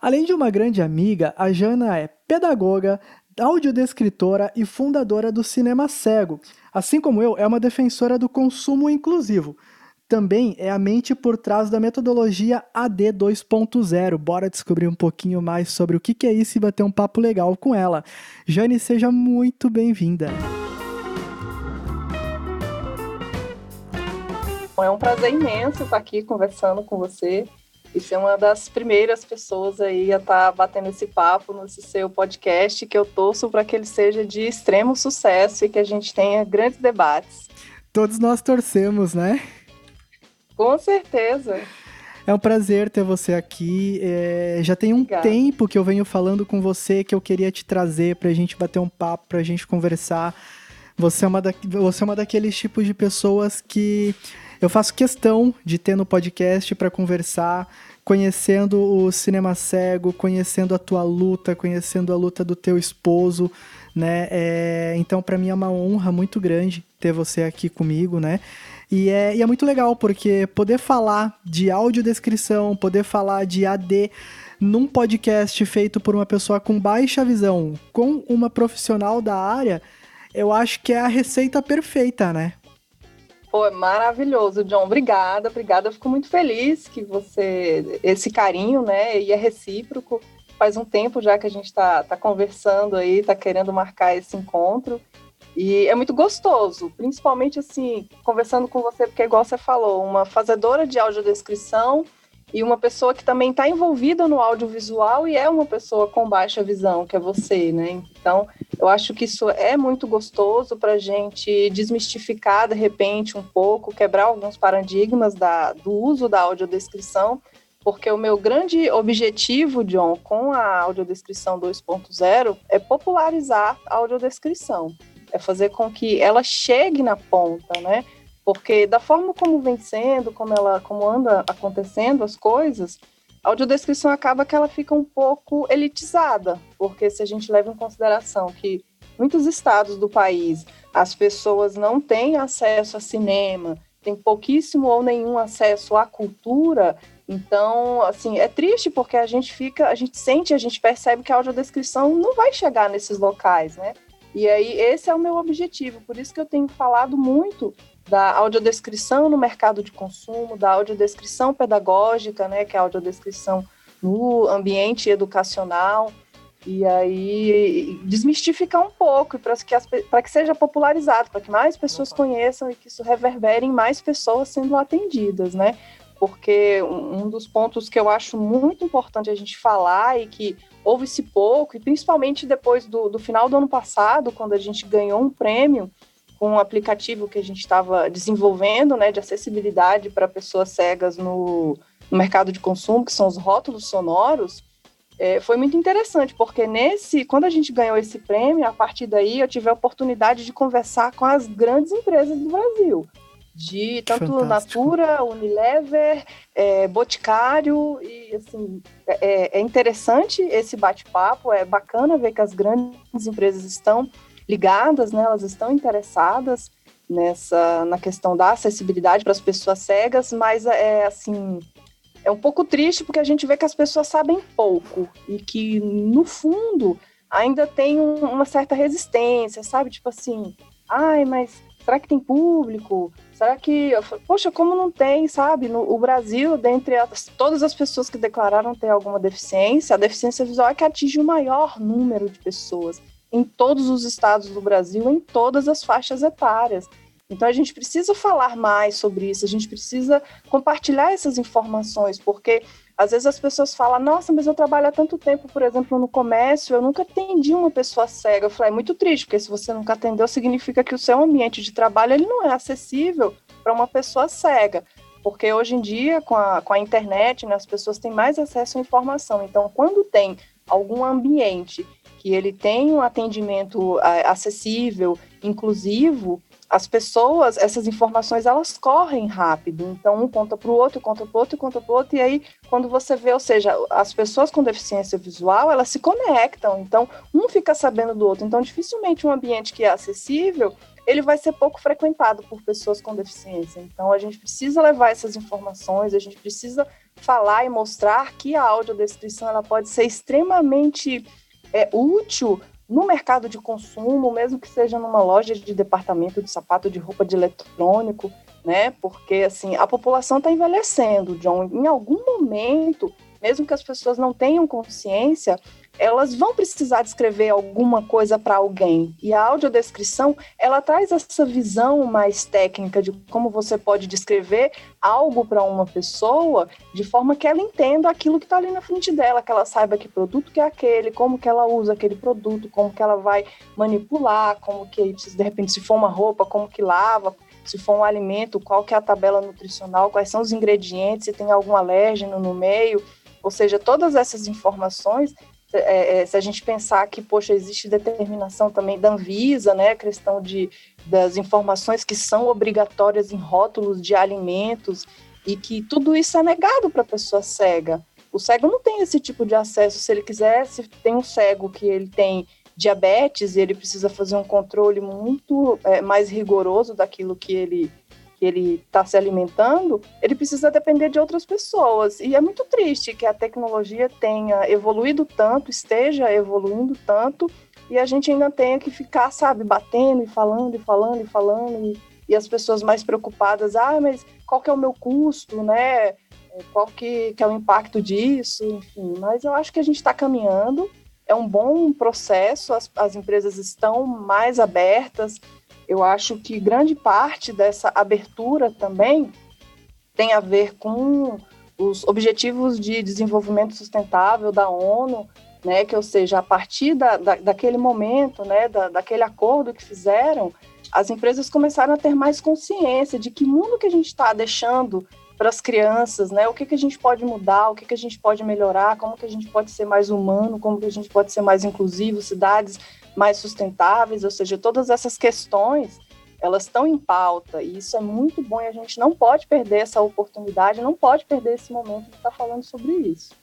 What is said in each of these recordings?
Além de uma grande amiga, a Jana é pedagoga, audiodescritora e fundadora do Cinema Cego. Assim como eu, é uma defensora do consumo inclusivo. Também é a mente por trás da metodologia AD 2.0. Bora descobrir um pouquinho mais sobre o que é isso e bater um papo legal com ela. Jane, seja muito bem-vinda. É um prazer imenso estar aqui conversando com você e ser uma das primeiras pessoas aí a estar tá batendo esse papo nesse seu podcast, que eu torço para que ele seja de extremo sucesso e que a gente tenha grandes debates. Todos nós torcemos, né? Com certeza. É um prazer ter você aqui. É, já tem um Obrigada. tempo que eu venho falando com você que eu queria te trazer para a gente bater um papo, para a gente conversar. Você é, uma da, você é uma daqueles tipos de pessoas que eu faço questão de ter no podcast para conversar, conhecendo o cinema cego, conhecendo a tua luta, conhecendo a luta do teu esposo, né? É, então, para mim é uma honra muito grande ter você aqui comigo, né? E é, e é muito legal, porque poder falar de audiodescrição, poder falar de AD num podcast feito por uma pessoa com baixa visão, com uma profissional da área, eu acho que é a receita perfeita, né? Pô, é maravilhoso, John. Obrigada, obrigada. Eu fico muito feliz que você. Esse carinho, né? E é recíproco. Faz um tempo já que a gente está tá conversando aí, está querendo marcar esse encontro. E é muito gostoso, principalmente assim, conversando com você, porque, igual você falou, uma fazedora de audiodescrição e uma pessoa que também está envolvida no audiovisual e é uma pessoa com baixa visão, que é você, né? Então, eu acho que isso é muito gostoso para a gente desmistificar, de repente, um pouco, quebrar alguns paradigmas da, do uso da audiodescrição, porque o meu grande objetivo, John, com a audiodescrição 2.0 é popularizar a audiodescrição, é fazer com que ela chegue na ponta, né? Porque da forma como vem sendo, como ela, como anda acontecendo as coisas, a audiodescrição acaba que ela fica um pouco elitizada, porque se a gente leva em consideração que muitos estados do país as pessoas não têm acesso a cinema, têm pouquíssimo ou nenhum acesso à cultura, então, assim, é triste porque a gente fica, a gente sente, a gente percebe que a audiodescrição não vai chegar nesses locais, né? E aí, esse é o meu objetivo, por isso que eu tenho falado muito da audiodescrição no mercado de consumo, da audiodescrição pedagógica, né, que é a audiodescrição no ambiente educacional, e aí desmistificar um pouco para que, que seja popularizado, para que mais pessoas conheçam e que isso reverbere em mais pessoas sendo atendidas, né? Porque um dos pontos que eu acho muito importante a gente falar e que houve-se pouco, e principalmente depois do, do final do ano passado, quando a gente ganhou um prêmio, com um aplicativo que a gente estava desenvolvendo, né, de acessibilidade para pessoas cegas no, no, mercado de consumo, que são os rótulos sonoros, é, foi muito interessante, porque nesse, quando a gente ganhou esse prêmio, a partir daí eu tive a oportunidade de conversar com as grandes empresas do Brasil, de tanto Fantástico. Natura, Unilever, é, Boticário, e assim, é, é interessante esse bate-papo, é bacana ver que as grandes empresas estão ligadas, né? Elas estão interessadas nessa na questão da acessibilidade para as pessoas cegas, mas é assim é um pouco triste porque a gente vê que as pessoas sabem pouco e que no fundo ainda tem um, uma certa resistência, sabe? Tipo assim, ai, mas será que tem público? Será que, poxa, como não tem, sabe? No o Brasil, dentre as, todas as pessoas que declararam ter alguma deficiência, a deficiência visual é que atinge o maior número de pessoas em todos os estados do Brasil, em todas as faixas etárias. Então a gente precisa falar mais sobre isso, a gente precisa compartilhar essas informações, porque às vezes as pessoas falam, nossa, mas eu trabalho há tanto tempo, por exemplo, no comércio, eu nunca atendi uma pessoa cega. Eu falei, é muito triste, porque se você nunca atendeu, significa que o seu ambiente de trabalho ele não é acessível para uma pessoa cega. Porque hoje em dia, com a, com a internet, né, as pessoas têm mais acesso à informação. Então, quando tem algum ambiente que ele tem um atendimento é, acessível, inclusivo, as pessoas, essas informações, elas correm rápido. Então, um conta para o outro, conta para o outro, conta para o outro, e aí, quando você vê, ou seja, as pessoas com deficiência visual, elas se conectam. Então, um fica sabendo do outro. Então, dificilmente um ambiente que é acessível, ele vai ser pouco frequentado por pessoas com deficiência. Então, a gente precisa levar essas informações, a gente precisa falar e mostrar que a audiodescrição ela pode ser extremamente é, útil no mercado de consumo, mesmo que seja numa loja de departamento de sapato, de roupa de eletrônico, né? Porque assim a população está envelhecendo, John. Em algum momento, mesmo que as pessoas não tenham consciência, elas vão precisar descrever alguma coisa para alguém. E a audiodescrição, ela traz essa visão mais técnica de como você pode descrever algo para uma pessoa de forma que ela entenda aquilo que está ali na frente dela, que ela saiba que produto que é aquele, como que ela usa aquele produto, como que ela vai manipular, como que, de repente, se for uma roupa, como que lava, se for um alimento, qual que é a tabela nutricional, quais são os ingredientes, se tem algum alérgeno no meio, ou seja, todas essas informações é, é, se a gente pensar que, poxa, existe determinação também da Anvisa, né, a questão de, das informações que são obrigatórias em rótulos de alimentos e que tudo isso é negado para a pessoa cega. O cego não tem esse tipo de acesso. Se ele quiser, se tem um cego que ele tem diabetes e ele precisa fazer um controle muito é, mais rigoroso daquilo que ele que ele está se alimentando, ele precisa depender de outras pessoas. E é muito triste que a tecnologia tenha evoluído tanto, esteja evoluindo tanto, e a gente ainda tenha que ficar, sabe, batendo e falando e falando e falando, e, e as pessoas mais preocupadas, ah, mas qual que é o meu custo, né? Qual que, que é o impacto disso, enfim. Mas eu acho que a gente está caminhando, é um bom processo, as, as empresas estão mais abertas, eu acho que grande parte dessa abertura também tem a ver com os Objetivos de Desenvolvimento Sustentável da ONU, né, que ou seja, a partir da, da, daquele momento, né, da, daquele acordo que fizeram, as empresas começaram a ter mais consciência de que mundo que a gente está deixando para as crianças, né, o que, que a gente pode mudar, o que, que a gente pode melhorar, como que a gente pode ser mais humano, como que a gente pode ser mais inclusivo, cidades mais sustentáveis, ou seja, todas essas questões elas estão em pauta e isso é muito bom e a gente não pode perder essa oportunidade, não pode perder esse momento de estar falando sobre isso.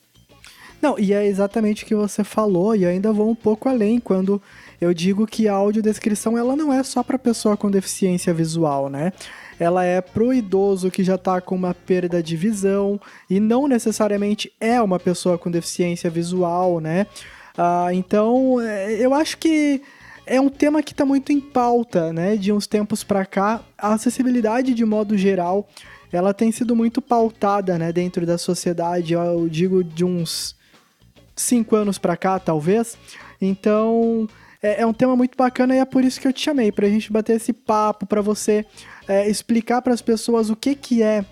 Não, e é exatamente o que você falou e ainda vou um pouco além quando eu digo que a audiodescrição ela não é só para pessoa com deficiência visual, né? Ela é pro idoso que já está com uma perda de visão e não necessariamente é uma pessoa com deficiência visual, né? Ah, então, é, eu acho que é um tema que está muito em pauta, né? De uns tempos para cá, a acessibilidade de modo geral, ela tem sido muito pautada, né? Dentro da sociedade, eu digo de uns cinco anos para cá, talvez. Então, é, é, um tema muito bacana e é por isso que eu te chamei, para a gente bater esse papo, para você é, explicar para as pessoas o que que é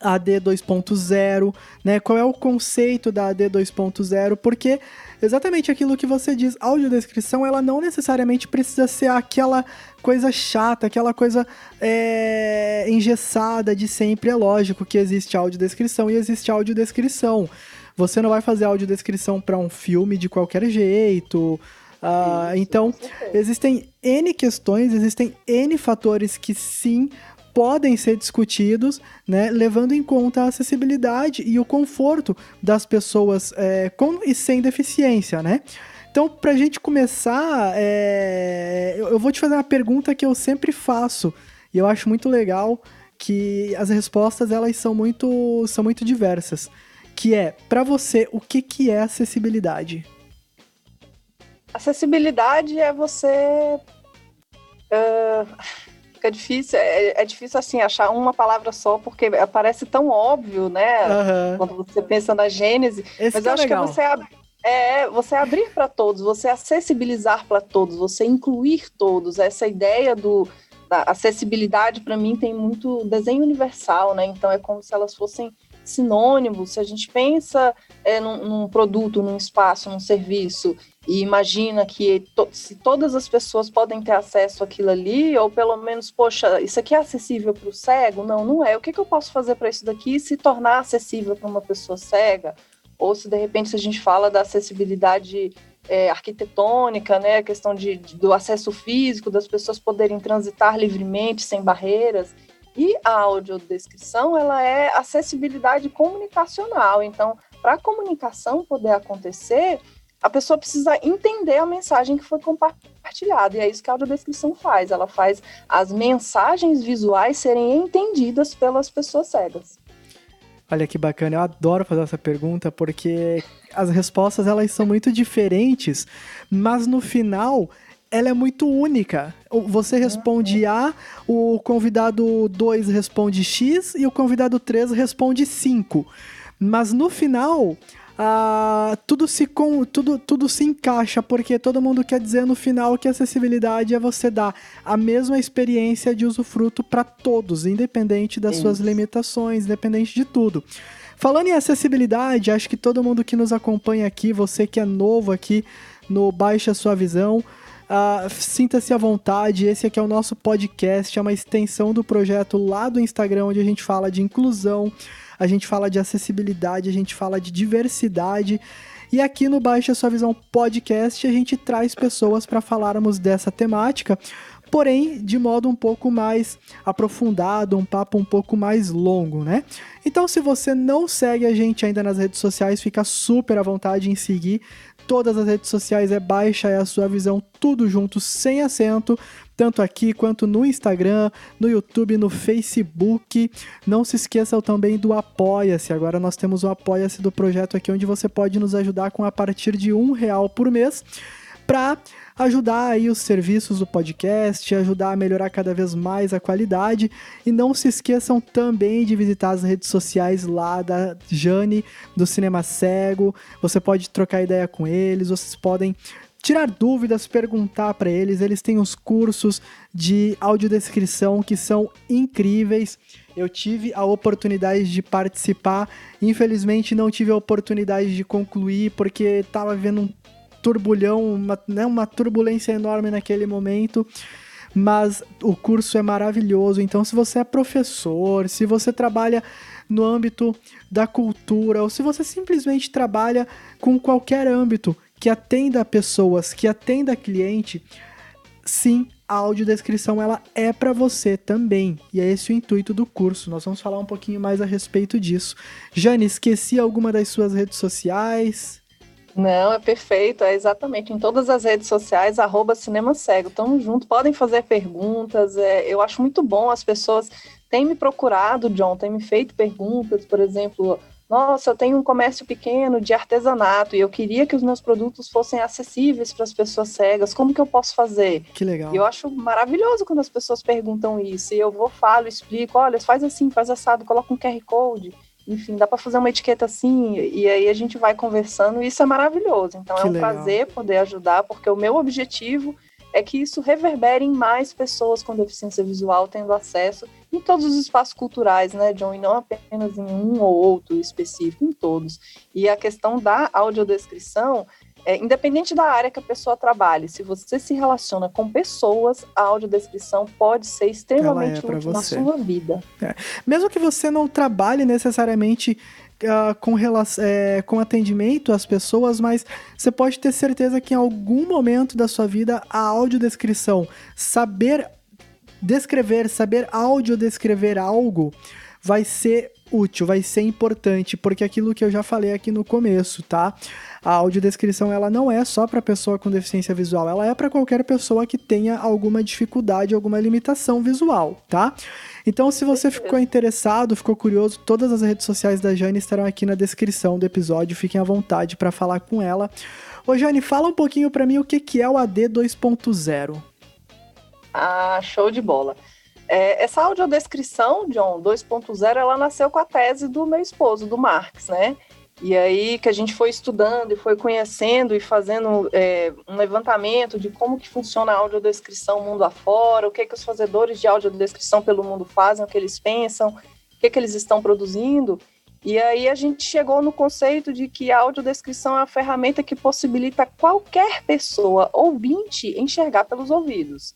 AD 2.0, né? Qual é o conceito da AD 2.0? Porque exatamente aquilo que você diz, audiodescrição, ela não necessariamente precisa ser aquela coisa chata, aquela coisa é, engessada de sempre. É lógico que existe audiodescrição e existe audiodescrição. Você não vai fazer audiodescrição para um filme de qualquer jeito. Uh, então, existem N questões, existem N fatores que sim podem ser discutidos, né, levando em conta a acessibilidade e o conforto das pessoas é, com e sem deficiência, né? Então, para a gente começar, é, eu vou te fazer uma pergunta que eu sempre faço e eu acho muito legal que as respostas elas são muito, são muito diversas, que é para você o que que é acessibilidade? Acessibilidade é você uh fica difícil, é, é, difícil assim achar uma palavra só, porque parece tão óbvio, né? Uhum. Quando você pensa na Gênese. Esse mas eu é acho legal. que você é você abrir para todos, você acessibilizar para todos, você incluir todos. Essa ideia do da acessibilidade para mim tem muito desenho universal, né? Então é como se elas fossem sinônimos. Se a gente pensa é, num, num produto, num espaço, num serviço e imagina que to se todas as pessoas podem ter acesso àquilo ali, ou pelo menos, poxa, isso aqui é acessível para o cego? Não, não é. O que, que eu posso fazer para isso daqui se tornar acessível para uma pessoa cega? Ou se de repente se a gente fala da acessibilidade é, arquitetônica, né, a questão de, de, do acesso físico, das pessoas poderem transitar livremente, sem barreiras. E a audiodescrição, ela é acessibilidade comunicacional. Então, para a comunicação poder acontecer, a pessoa precisa entender a mensagem que foi compartilhada. E é isso que a audiodescrição faz. Ela faz as mensagens visuais serem entendidas pelas pessoas cegas. Olha que bacana, eu adoro fazer essa pergunta porque as respostas elas são muito diferentes, mas no final ela é muito única. Você responde A, o convidado 2 responde X e o convidado 3 responde 5. Mas no final, ah, tudo, se com, tudo, tudo se encaixa, porque todo mundo quer dizer no final que acessibilidade é você dar a mesma experiência de usufruto para todos, independente das Isso. suas limitações, independente de tudo. Falando em acessibilidade, acho que todo mundo que nos acompanha aqui, você que é novo aqui no Baixa Sua Visão, Uh, Sinta-se à vontade, esse aqui é o nosso podcast, é uma extensão do projeto lá do Instagram, onde a gente fala de inclusão, a gente fala de acessibilidade, a gente fala de diversidade. E aqui no Baixa Sua Visão Podcast a gente traz pessoas para falarmos dessa temática, porém de modo um pouco mais aprofundado, um papo um pouco mais longo, né? Então, se você não segue a gente ainda nas redes sociais, fica super à vontade em seguir. Todas as redes sociais é Baixa é a Sua Visão, tudo junto, sem acento tanto aqui quanto no Instagram, no YouTube, no Facebook. Não se esqueçam também do Apoia-se. Agora nós temos o Apoia-se do projeto aqui, onde você pode nos ajudar com a partir de um real por mês para ajudar aí os serviços do podcast, ajudar a melhorar cada vez mais a qualidade. E não se esqueçam também de visitar as redes sociais lá da Jane, do Cinema Cego. Você pode trocar ideia com eles, vocês podem tirar dúvidas, perguntar para eles. Eles têm os cursos de audiodescrição que são incríveis. Eu tive a oportunidade de participar, infelizmente não tive a oportunidade de concluir porque estava vendo um turbulhão, uma, né, uma turbulência enorme naquele momento. Mas o curso é maravilhoso. Então, se você é professor, se você trabalha no âmbito da cultura, ou se você simplesmente trabalha com qualquer âmbito que atenda pessoas, que atenda cliente, sim, a audiodescrição ela é para você também. E é esse o intuito do curso. Nós vamos falar um pouquinho mais a respeito disso. Jane, esqueci alguma das suas redes sociais? Não, é perfeito, é exatamente. Em todas as redes sociais, arroba Cinema Cego. Tamo junto, podem fazer perguntas. É, eu acho muito bom as pessoas têm me procurado, John, têm me feito perguntas, por exemplo, nossa, eu tenho um comércio pequeno de artesanato e eu queria que os meus produtos fossem acessíveis para as pessoas cegas. Como que eu posso fazer? Que legal. E eu acho maravilhoso quando as pessoas perguntam isso. E eu vou, falo, explico, olha, faz assim, faz assado, coloca um QR Code. Enfim, dá para fazer uma etiqueta assim, e aí a gente vai conversando, e isso é maravilhoso. Então que é um legal. prazer poder ajudar, porque o meu objetivo é que isso reverbere em mais pessoas com deficiência visual tendo acesso em todos os espaços culturais, né, John? E não apenas em um ou outro específico, em todos. E a questão da audiodescrição, é, independente da área que a pessoa trabalhe, se você se relaciona com pessoas, a audiodescrição pode ser extremamente é útil na sua vida. É. Mesmo que você não trabalhe necessariamente Uh, com, é, com atendimento às pessoas, mas você pode ter certeza que em algum momento da sua vida a audiodescrição, saber descrever, saber audiodescrever algo vai ser útil, vai ser importante, porque aquilo que eu já falei aqui no começo, tá? A audiodescrição ela não é só para pessoa com deficiência visual, ela é para qualquer pessoa que tenha alguma dificuldade, alguma limitação visual, tá? Então, se você ficou interessado, ficou curioso, todas as redes sociais da Jane estarão aqui na descrição do episódio. Fiquem à vontade para falar com ela. Ô, Jane, fala um pouquinho para mim o que, que é o AD 2.0. Ah, show de bola. É, essa audiodescrição, John, 2.0, ela nasceu com a tese do meu esposo, do Marx, né? E aí que a gente foi estudando e foi conhecendo e fazendo é, um levantamento de como que funciona a audiodescrição mundo afora, o que que os fazedores de audiodescrição pelo mundo fazem, o que eles pensam, o que que eles estão produzindo. E aí a gente chegou no conceito de que a audiodescrição é uma ferramenta que possibilita qualquer pessoa ouvinte enxergar pelos ouvidos.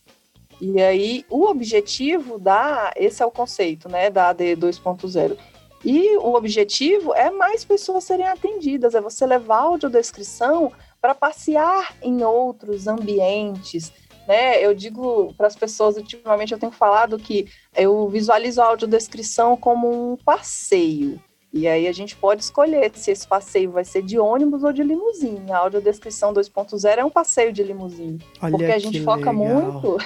E aí o objetivo da, esse é o conceito, né, da AD 2.0 e o objetivo é mais pessoas serem atendidas, é você levar a audiodescrição para passear em outros ambientes. Né? Eu digo para as pessoas, ultimamente eu tenho falado que eu visualizo a audiodescrição como um passeio. E aí a gente pode escolher se esse passeio vai ser de ônibus ou de limusine. A audiodescrição 2.0 é um passeio de limusine. Olha porque a gente foca legal. muito.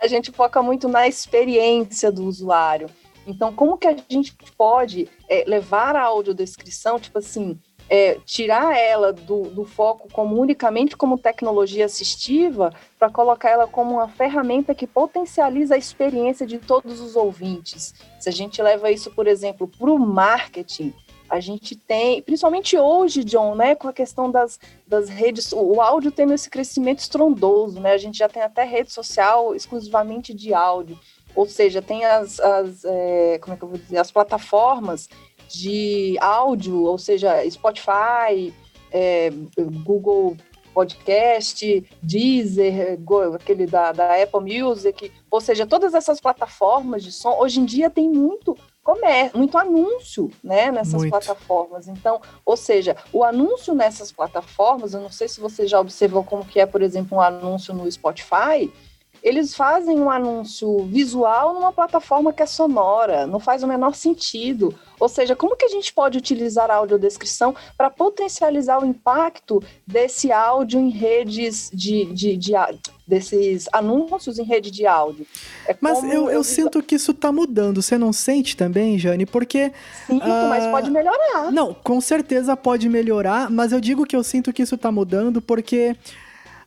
A gente foca muito na experiência do usuário. Então, como que a gente pode é, levar a audiodescrição, tipo assim, é, tirar ela do, do, foco como unicamente como tecnologia assistiva para colocar ela como uma ferramenta que potencializa a experiência de todos os ouvintes. Se a gente leva isso, por exemplo, para o marketing, a gente tem, principalmente hoje, John, né, com a questão das, das redes, o áudio tendo esse crescimento estrondoso, né? A gente já tem até rede social exclusivamente de áudio, ou seja, tem as, as é, como é que eu vou dizer, as plataformas de áudio, ou seja, Spotify, é, Google Podcast, Deezer, aquele da, da Apple Music, ou seja, todas essas plataformas de som, hoje em dia tem muito comércio, muito anúncio, né, nessas muito. plataformas. Então, ou seja, o anúncio nessas plataformas, eu não sei se você já observou como que é, por exemplo, um anúncio no Spotify, eles fazem um anúncio visual numa plataforma que é sonora, não faz o menor sentido. Ou seja, como que a gente pode utilizar a audiodescrição para potencializar o impacto desse áudio em redes de, de, de, desses anúncios em rede de áudio? É mas eu, eu, sinto que isso está mudando. Você não sente também, Jane? Porque. Sinto, uh, mas pode melhorar. Não, com certeza pode melhorar, mas eu digo que eu sinto que isso está mudando porque.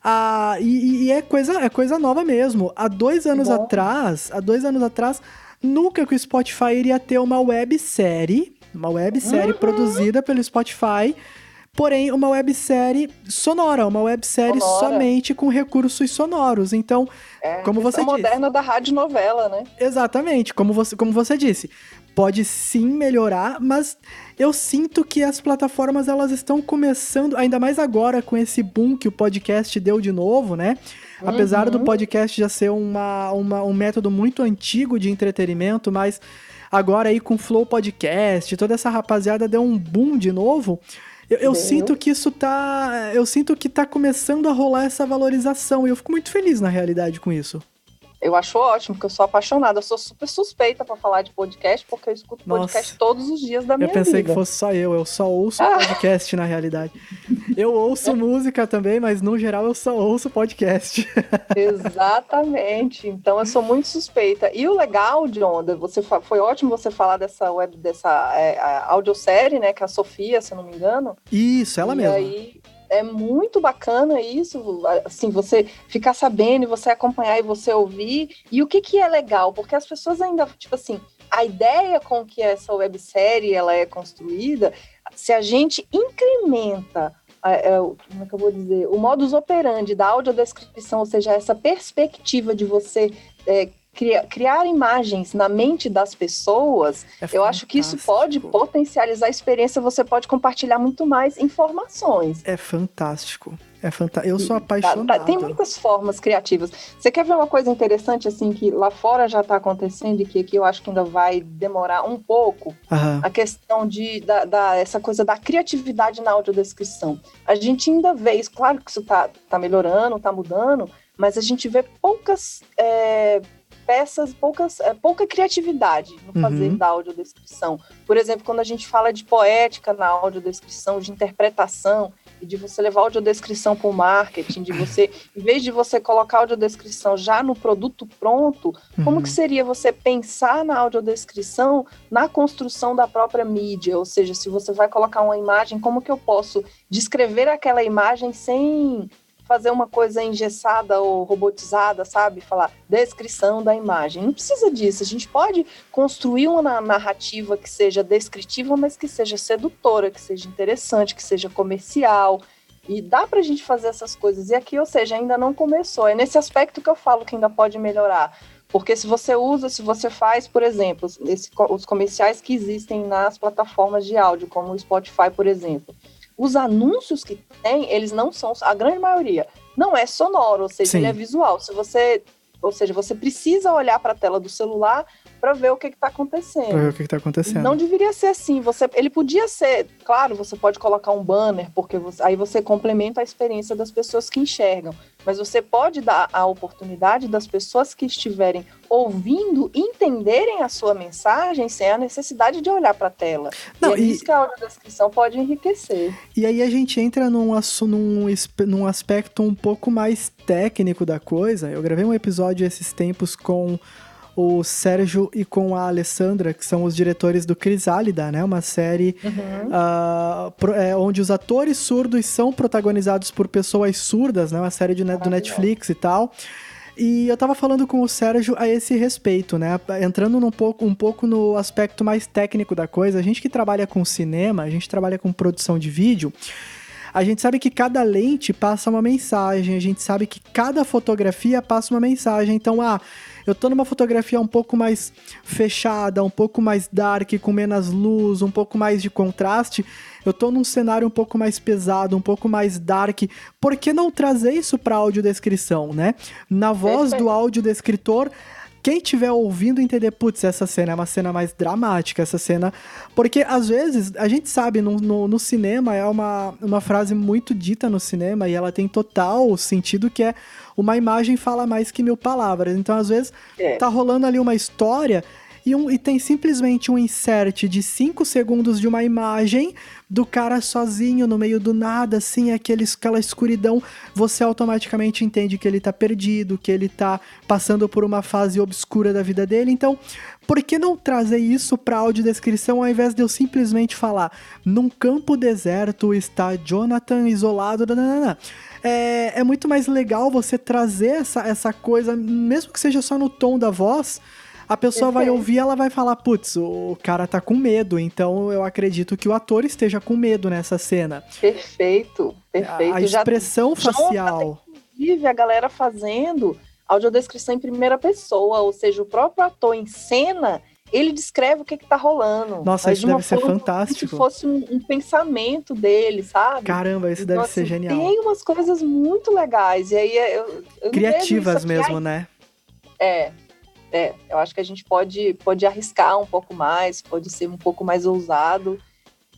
Ah, e, e, é, coisa, é coisa nova mesmo. Há dois anos Bom. atrás, há dois anos atrás, nunca que o Spotify iria ter uma websérie, uma websérie uhum. produzida pelo Spotify, porém uma websérie sonora, uma websérie sonora. somente com recursos sonoros. Então, é, como você disse... moderna da rádio novela, né? Exatamente, como você, como você disse pode sim melhorar, mas eu sinto que as plataformas elas estão começando, ainda mais agora com esse boom que o podcast deu de novo, né? Uhum. Apesar do uhum. podcast já ser uma, uma, um método muito antigo de entretenimento, mas agora aí com Flow Podcast, toda essa rapaziada deu um boom de novo. Eu, eu sinto que isso tá. Eu sinto que tá começando a rolar essa valorização. E eu fico muito feliz na realidade com isso. Eu acho ótimo, porque eu sou apaixonada. Eu sou super suspeita para falar de podcast, porque eu escuto Nossa. podcast todos os dias da minha vida. Eu pensei vida. que fosse só eu, eu só ouço ah. podcast na realidade. Eu ouço música também, mas no geral eu só ouço podcast. Exatamente. Então eu sou muito suspeita. E o legal, John, você foi ótimo você falar dessa web, dessa é, audiosérie, né? Que é a Sofia, se eu não me engano. Isso, ela e mesma. Aí, é muito bacana isso, assim, você ficar sabendo, você acompanhar e você ouvir. E o que que é legal? Porque as pessoas ainda, tipo assim, a ideia com que essa websérie ela é construída, se a gente incrementa é, como é que eu vou dizer, o modus operandi da audiodescrição, ou seja, essa perspectiva de você é, criar, criar imagens na mente das pessoas, é eu acho que isso pode potencializar a experiência, você pode compartilhar muito mais informações. É fantástico. É fantástico. Eu sou apaixonado. Tá, tá, tem muitas formas criativas. Você quer ver uma coisa interessante, assim, que lá fora já está acontecendo e que aqui eu acho que ainda vai demorar um pouco? A questão de, da, da, essa coisa da criatividade na audiodescrição. A gente ainda vê isso, claro que isso está tá melhorando, está mudando, mas a gente vê poucas é, peças, poucas, é, pouca criatividade no fazer uhum. da audiodescrição. Por exemplo, quando a gente fala de poética na audiodescrição, de interpretação, e de você levar a audiodescrição para o marketing, de você, em vez de você colocar a audiodescrição já no produto pronto, uhum. como que seria você pensar na audiodescrição na construção da própria mídia? Ou seja, se você vai colocar uma imagem, como que eu posso descrever aquela imagem sem fazer uma coisa engessada ou robotizada, sabe? Falar descrição da imagem. Não precisa disso. A gente pode construir uma narrativa que seja descritiva, mas que seja sedutora, que seja interessante, que seja comercial. E dá para a gente fazer essas coisas. E aqui, ou seja, ainda não começou. É nesse aspecto que eu falo que ainda pode melhorar. Porque se você usa, se você faz, por exemplo, esse, os comerciais que existem nas plataformas de áudio, como o Spotify, por exemplo, os anúncios que tem, eles não são, a grande maioria, não é sonoro, ou seja, Sim. ele é visual. Se você, ou seja, você precisa olhar para a tela do celular para ver o que está acontecendo. Para ver o que está acontecendo. Não deveria ser assim. Você, ele podia ser, claro, você pode colocar um banner, porque você, aí você complementa a experiência das pessoas que enxergam. Mas você pode dar a oportunidade das pessoas que estiverem ouvindo entenderem a sua mensagem sem a necessidade de olhar para a tela. Não, e é e... isso que a audiodescrição pode enriquecer. E aí a gente entra num, num, num aspecto um pouco mais técnico da coisa. Eu gravei um episódio esses tempos com o Sérgio e com a Alessandra, que são os diretores do Crisálida, né? Uma série uhum. uh, pro, é, onde os atores surdos são protagonizados por pessoas surdas, né? Uma série de, do Netflix e tal. E eu tava falando com o Sérgio a esse respeito, né? Entrando um pouco, um pouco no aspecto mais técnico da coisa, a gente que trabalha com cinema, a gente trabalha com produção de vídeo, a gente sabe que cada lente passa uma mensagem, a gente sabe que cada fotografia passa uma mensagem. Então, ah, eu tô numa fotografia um pouco mais fechada, um pouco mais dark, com menos luz, um pouco mais de contraste. Eu tô num cenário um pouco mais pesado, um pouco mais dark. Por que não trazer isso pra audiodescrição, né? Na voz do audiodescritor, quem estiver ouvindo entender, putz, essa cena é uma cena mais dramática, essa cena. Porque às vezes, a gente sabe, no, no, no, cinema é uma, uma frase muito dita no cinema e ela tem total sentido que é uma imagem fala mais que mil palavras. Então, às vezes, é. tá rolando ali uma história e, um, e tem simplesmente um insert de 5 segundos de uma imagem do cara sozinho no meio do nada, assim, aquele, aquela escuridão, você automaticamente entende que ele tá perdido, que ele tá passando por uma fase obscura da vida dele. Então, por que não trazer isso pra audiodescrição ao invés de eu simplesmente falar num campo deserto está Jonathan isolado, nanana. É, é muito mais legal você trazer essa, essa coisa, mesmo que seja só no tom da voz, a pessoa vai ouvir ela vai falar, putz, o cara tá com medo, então eu acredito que o ator esteja com medo nessa cena. Perfeito, perfeito. A, a expressão Já, facial. Inclusive, a galera fazendo audiodescrição em primeira pessoa, ou seja, o próprio ator em cena, ele descreve o que está rolando. Nossa, isso de deve ser fantástico. Como se fosse um, um, pensamento dele, sabe? Caramba, isso então, deve assim, ser genial. Tem umas coisas muito legais. E aí eu, eu Criativas mesmo, aí, né? É, é, eu acho que a gente pode, pode arriscar um pouco mais, pode ser um pouco mais ousado.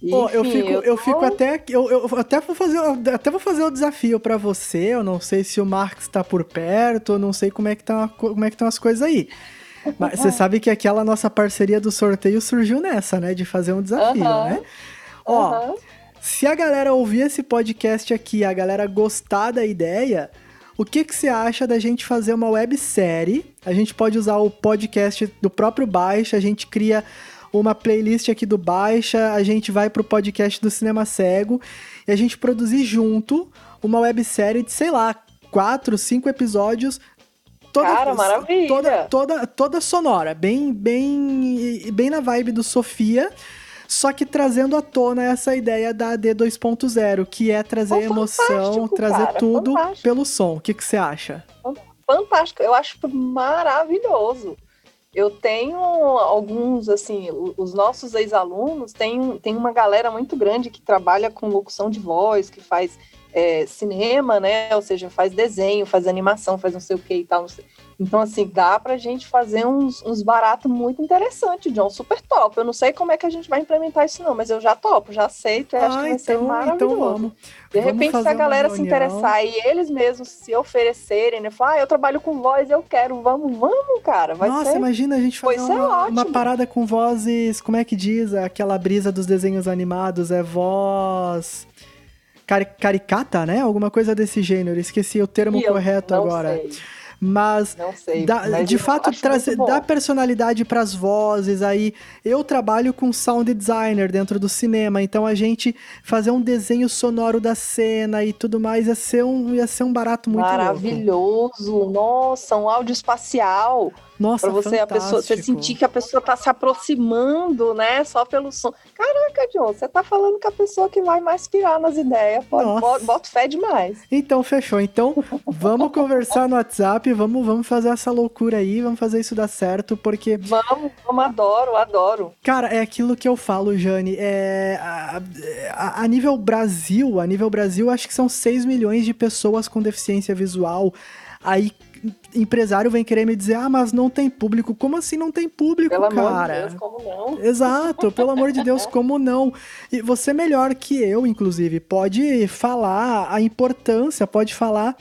E, Pô, enfim, eu fico, eu, eu fico até, eu, eu, até vou fazer, até vou fazer o desafio para você. Eu não sei se o Marx está por perto, eu não sei como é que tá, como é que estão as coisas aí. Mas você sabe que aquela nossa parceria do sorteio surgiu nessa, né, de fazer um desafio, né? Ó, se a galera ouvir esse podcast aqui, a galera gostar da ideia, o que, que você acha da gente fazer uma websérie? A gente pode usar o podcast do próprio Baixa, a gente cria uma playlist aqui do Baixa, a gente vai pro podcast do Cinema Cego e a gente produzir junto uma websérie de, sei lá, quatro, cinco episódios. Toda, Cara, maravilha! Toda, toda, toda sonora, bem, bem, bem na vibe do Sofia só que trazendo à tona essa ideia da AD 2.0, que é trazer oh, emoção, trazer cara, tudo fantástico. pelo som. O que, que você acha? Fantástico, eu acho maravilhoso. Eu tenho alguns, assim, os nossos ex-alunos tem, tem uma galera muito grande que trabalha com locução de voz, que faz é, cinema, né? Ou seja, faz desenho, faz animação, faz não sei o que e tal. Não sei. Então, assim, dá pra gente fazer uns, uns baratos muito interessantes, John, super top. Eu não sei como é que a gente vai implementar isso, não, mas eu já topo, já aceito e ah, acho que vai então, ser então maravilhoso. Então vamos. De vamos repente, se a galera se interessar e eles mesmos se oferecerem, né? Falar, ah, eu trabalho com voz, eu quero, vamos, vamos, cara. Vai Nossa, ser... imagina a gente fazer uma, uma, parada com vozes, como é que diz? Aquela brisa dos desenhos animados, é voz caricata, né? Alguma coisa desse gênero. Esqueci o termo correto agora. Sei. Mas, sei, dá, mas de fato trazer dá personalidade para as vozes aí. Eu trabalho com sound designer dentro do cinema, então a gente fazer um desenho sonoro da cena e tudo mais ia ser um ia ser um barato muito maravilhoso. Louco. Nossa, um áudio espacial. Nossa, pra você, a pessoa, você sentir que a pessoa tá se aproximando, né? Só pelo som. Caraca, John, você tá falando com a pessoa que vai mais pirar nas ideias. Pode, bota fé demais. Então, fechou. Então, vamos conversar no WhatsApp, vamos, vamos fazer essa loucura aí, vamos fazer isso dar certo, porque. Vamos, vamos, adoro, adoro. Cara, é aquilo que eu falo, Jane. É, a, a, a nível Brasil, a nível Brasil, acho que são 6 milhões de pessoas com deficiência visual. Aí empresário vem querer me dizer, ah, mas não tem público. Como assim não tem público, pelo cara? Pelo amor de Deus, como não? Exato, pelo amor de Deus, como não? E você melhor que eu, inclusive, pode falar a importância, pode falar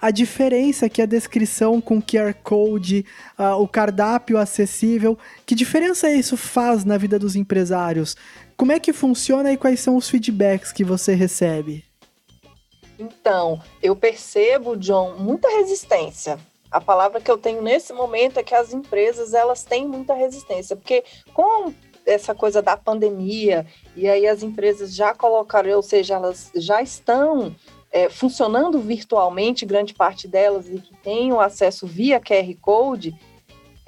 a diferença que a descrição com QR Code, uh, o cardápio acessível, que diferença isso faz na vida dos empresários? Como é que funciona e quais são os feedbacks que você recebe? Então, eu percebo, John, muita resistência. A palavra que eu tenho nesse momento é que as empresas elas têm muita resistência, porque com essa coisa da pandemia e aí as empresas já colocaram, ou seja, elas já estão é, funcionando virtualmente, grande parte delas e que têm o acesso via QR Code,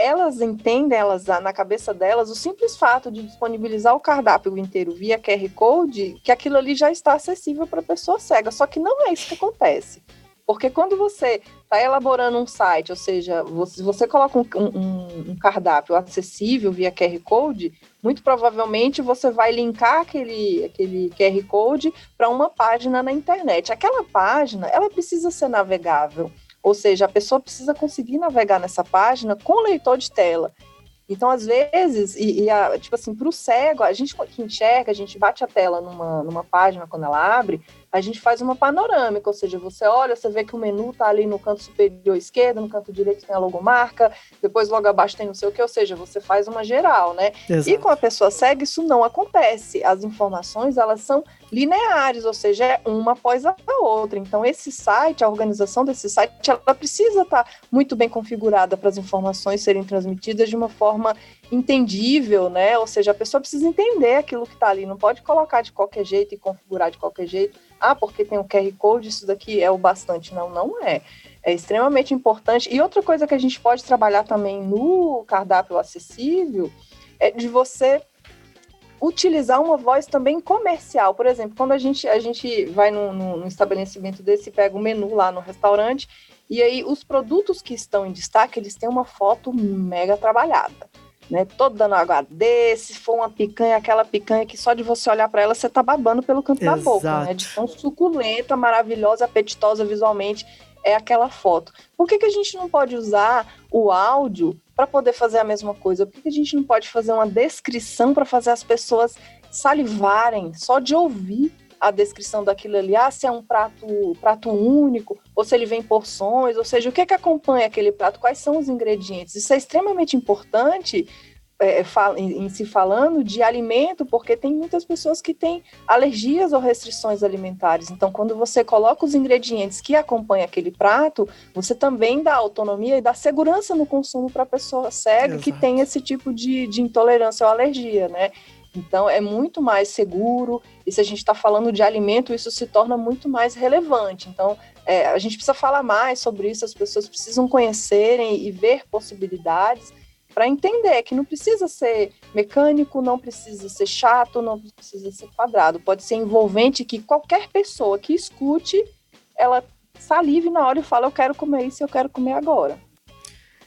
elas entendem, elas na cabeça delas, o simples fato de disponibilizar o cardápio inteiro via QR Code, que aquilo ali já está acessível para a pessoa cega. Só que não é isso que acontece. Porque quando você está elaborando um site, ou seja, você, você coloca um, um, um, cardápio acessível via QR Code, muito provavelmente você vai linkar aquele, aquele QR Code para uma página na internet. Aquela página, ela precisa ser navegável. Ou seja, a pessoa precisa conseguir navegar nessa página com leitor de tela. Então, às vezes, e, e a, tipo assim, para o cego, a gente que enxerga, a gente bate a tela numa, numa página quando ela abre, a gente faz uma panorâmica, ou seja, você olha, você vê que o menu está ali no canto superior esquerdo, no canto direito tem a logomarca, depois logo abaixo tem não sei o que, ou seja, você faz uma geral, né? Exato. E com a pessoa cega isso não acontece. As informações, elas são lineares, ou seja, é uma após a outra. Então, esse site, a organização desse site, ela precisa estar tá muito bem configurada para as informações serem transmitidas de uma forma entendível, né? Ou seja, a pessoa precisa entender aquilo que está ali, não pode colocar de qualquer jeito e configurar de qualquer jeito. Ah, porque tem um QR Code, isso daqui é o bastante. Não, não é. É extremamente importante. E outra coisa que a gente pode trabalhar também no cardápio acessível é de você utilizar uma voz também comercial. Por exemplo, quando a gente, a gente vai num, num estabelecimento desse, pega o um menu lá no restaurante, e aí os produtos que estão em destaque, eles têm uma foto mega trabalhada né? Todo dando HD, se for uma picanha, aquela picanha que só de você olhar para ela você tá babando pelo canto Exato. da boca, né? De tão suculenta, maravilhosa, apetitosa visualmente é aquela foto. Por que, que a gente não pode usar o áudio para poder fazer a mesma coisa? Por que, que a gente não pode fazer uma descrição para fazer as pessoas salivarem só de ouvir a descrição daquilo ali, ah, se é um prato, prato único, ou se ele vem em porções, ou seja, o que é que acompanha aquele prato, quais são os ingredientes. Isso é extremamente importante é, em, em se falando de alimento, porque tem muitas pessoas que têm alergias ou restrições alimentares. Então, quando você coloca os ingredientes que acompanham aquele prato, você também dá autonomia e dá segurança no consumo para a pessoa cega Exato. que tem esse tipo de, de intolerância ou alergia, né? Então, é muito mais seguro, e se a gente está falando de alimento, isso se torna muito mais relevante. Então, é, a gente precisa falar mais sobre isso, as pessoas precisam conhecerem e ver possibilidades para entender que não precisa ser mecânico, não precisa ser chato, não precisa ser quadrado, pode ser envolvente que qualquer pessoa que escute, ela salive na hora e fala, eu quero comer isso, eu quero comer agora.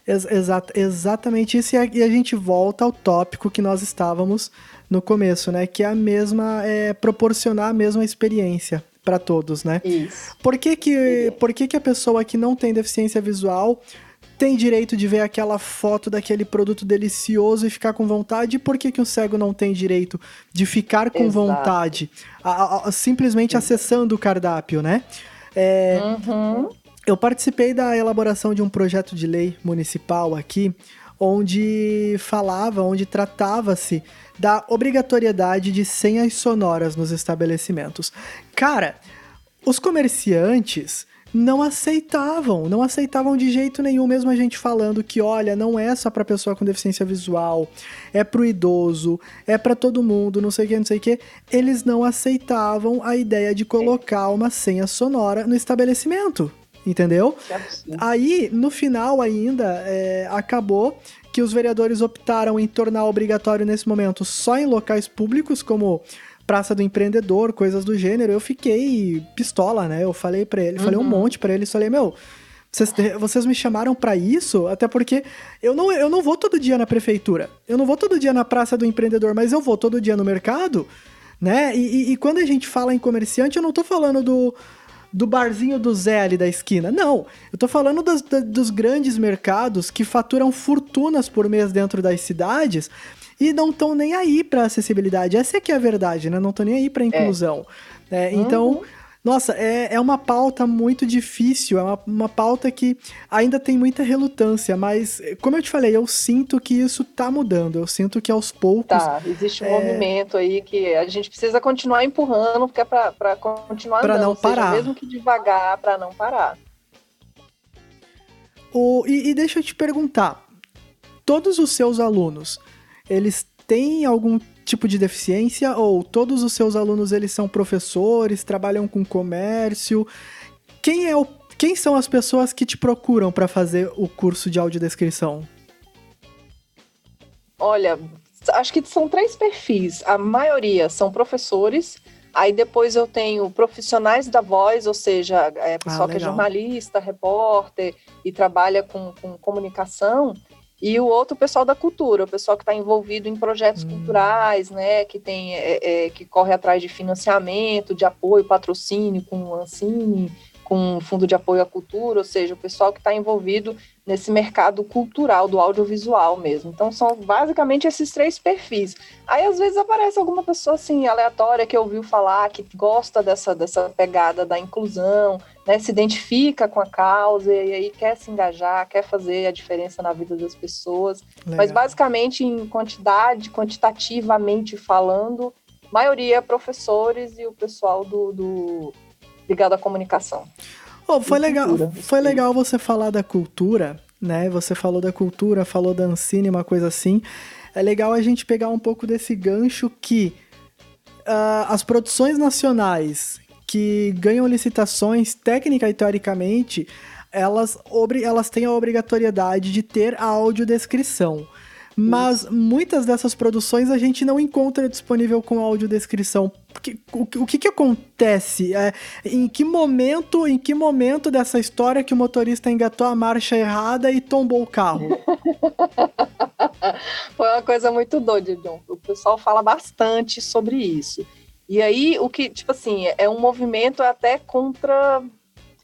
Ex exatamente isso, e a, e a gente volta ao tópico que nós estávamos no começo, né? Que é a mesma, é, proporcionar a mesma experiência para todos, né? Isso. Por que que, por que que a pessoa que não tem deficiência visual tem direito de ver aquela foto daquele produto delicioso e ficar com vontade? E por que que um cego não tem direito de ficar com Exato. vontade, a, a, simplesmente acessando o cardápio, né? É, uhum. Eu participei da elaboração de um projeto de lei municipal aqui, onde falava, onde tratava-se da obrigatoriedade de senhas sonoras nos estabelecimentos. Cara, os comerciantes não aceitavam, não aceitavam de jeito nenhum, mesmo a gente falando que, olha, não é só para pessoa com deficiência visual, é pro idoso, é para todo mundo, não sei o que, não sei o que. Eles não aceitavam a ideia de colocar uma senha sonora no estabelecimento, entendeu? Aí, no final ainda, é, acabou que os vereadores optaram em tornar obrigatório nesse momento só em locais públicos, como Praça do Empreendedor, coisas do gênero. Eu fiquei pistola, né? Eu falei para ele, uhum. falei um uhum. monte para ele, falei, meu, vocês, vocês me chamaram para isso? Até porque eu não, eu não vou todo dia na prefeitura, eu não vou todo dia na Praça do Empreendedor, mas eu vou todo dia no mercado, né? E, e, e quando a gente fala em comerciante, eu não tô falando do do barzinho do Zé ali da esquina. Não, eu tô falando dos, dos grandes mercados que faturam fortunas por mês dentro das cidades e não estão nem aí para acessibilidade. Essa é que é a verdade, né? Não estão nem aí para inclusão. É. É, então, uhum. Nossa, é, é uma pauta muito difícil, é uma, uma pauta que ainda tem muita relutância, mas, como eu te falei, eu sinto que isso tá mudando, eu sinto que aos poucos. Tá, existe um é... movimento aí que a gente precisa continuar empurrando, porque é pra, pra continuar pra andando, não parar. Seja, mesmo que devagar, para não parar. O, e, e deixa eu te perguntar, todos os seus alunos, eles têm algum tipo de deficiência ou todos os seus alunos eles são professores, trabalham com comércio? Quem é o quem são as pessoas que te procuram para fazer o curso de audiodescrição? Olha, acho que são três perfis. A maioria são professores. Aí depois eu tenho profissionais da voz, ou seja, é, pessoal ah, que é jornalista, repórter e trabalha com, com comunicação e o outro pessoal da cultura, o pessoal que está envolvido em projetos hum. culturais, né, que tem é, é, que corre atrás de financiamento, de apoio, patrocínio com o Ancine, com Fundo de Apoio à Cultura, ou seja, o pessoal que está envolvido nesse mercado cultural do audiovisual mesmo. Então são basicamente esses três perfis. Aí às vezes aparece alguma pessoa assim aleatória que ouviu falar, que gosta dessa, dessa pegada da inclusão, né, se identifica com a causa e aí quer se engajar, quer fazer a diferença na vida das pessoas. Legal. Mas basicamente em quantidade, quantitativamente falando, maioria professores e o pessoal do, do ligado à comunicação. Oh, foi legal, foi legal você falar da cultura, né? Você falou da cultura, falou da Ancine, uma coisa assim. É legal a gente pegar um pouco desse gancho que uh, as produções nacionais que ganham licitações, técnica e teoricamente, elas, elas têm a obrigatoriedade de ter a audiodescrição. Mas muitas dessas produções a gente não encontra disponível com audiodescrição. O, o que que acontece? É, em que momento, em que momento dessa história que o motorista engatou a marcha errada e tombou o carro? Foi uma coisa muito doida, John. O pessoal fala bastante sobre isso. E aí, o que, tipo assim, é um movimento até contra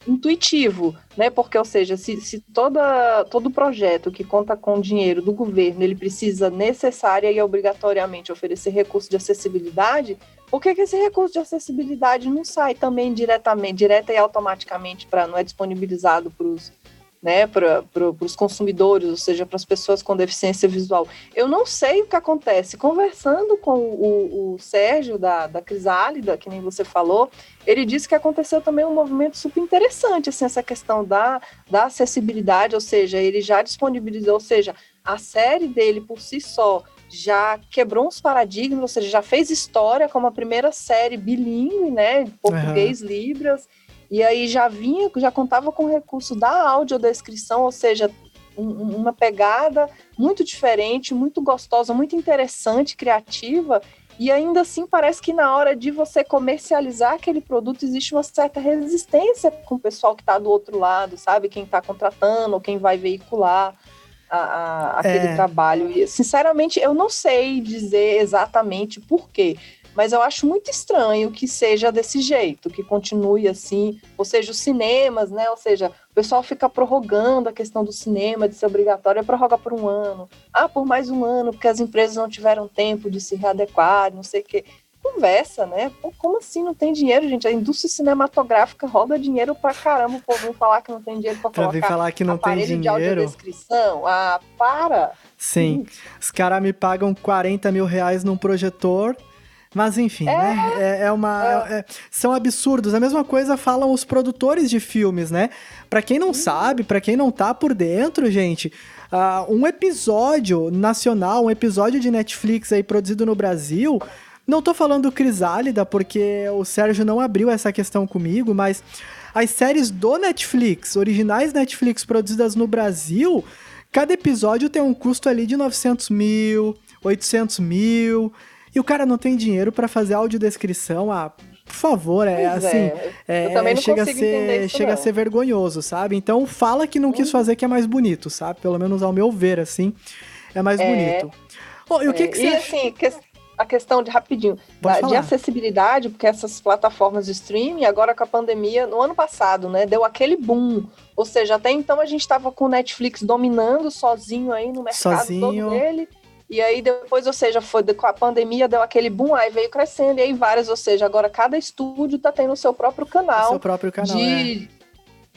intuitivo, né? Porque, ou seja, se, se toda, todo projeto que conta com dinheiro do governo, ele precisa necessária e obrigatoriamente oferecer recurso de acessibilidade, por que, que esse recurso de acessibilidade não sai também diretamente, direta e automaticamente para não é disponibilizado para os né, para os consumidores, ou seja, para as pessoas com deficiência visual. Eu não sei o que acontece. Conversando com o, o Sérgio da, da Crisálida, que nem você falou, ele disse que aconteceu também um movimento super interessante, assim, essa questão da, da acessibilidade, ou seja, ele já disponibilizou, ou seja, a série dele por si só já quebrou uns paradigmas, ou seja, já fez história como a primeira série bilíngue, né, português, uhum. libras, e aí já vinha, já contava com o recurso da audiodescrição, ou seja, um, uma pegada muito diferente, muito gostosa, muito interessante, criativa, e ainda assim parece que na hora de você comercializar aquele produto existe uma certa resistência com o pessoal que está do outro lado, sabe? Quem está contratando ou quem vai veicular a, a, aquele é. trabalho. E, sinceramente, eu não sei dizer exatamente por quê mas eu acho muito estranho que seja desse jeito, que continue assim, ou seja, os cinemas, né? Ou seja, o pessoal fica prorrogando a questão do cinema de ser obrigatório, é prorroga por um ano, ah, por mais um ano, porque as empresas não tiveram tempo de se readequar, não sei o quê. Conversa, né? Pô, como assim não tem dinheiro, gente? A indústria cinematográfica roda dinheiro pra caramba. O povo vem falar que não tem dinheiro pra colocar pra falar que não tem dinheiro. de audiodescrição. Ah, para! Sim. Os caras me pagam 40 mil reais num projetor mas enfim, é, né? É, é uma. É. é. são absurdos. A mesma coisa falam os produtores de filmes, né? Para quem não hum. sabe, para quem não tá por dentro, gente, uh, um episódio nacional, um episódio de Netflix aí produzido no Brasil. Não tô falando Crisálida, porque o Sérgio não abriu essa questão comigo, mas as séries do Netflix, originais Netflix produzidas no Brasil, cada episódio tem um custo ali de 900 mil, 800 mil. E o cara não tem dinheiro para fazer audiodescrição, ah, por favor, é pois assim. É. É, é chega a ser, chega não. a ser vergonhoso, sabe? Então fala que não quis hum. fazer que é mais bonito, sabe? Pelo menos ao meu ver, assim, é mais é. bonito. Oh, e o que, que você e, assim, que, a questão de rapidinho, da, de acessibilidade, porque essas plataformas de streaming, agora com a pandemia, no ano passado, né, deu aquele boom. Ou seja, até então a gente estava com o Netflix dominando sozinho aí no mercado sozinho. todo dele. E aí depois, ou seja, foi com a pandemia deu aquele boom, aí veio crescendo e aí várias, ou seja, agora cada estúdio tá tendo o seu próprio canal. O seu próprio canal, de,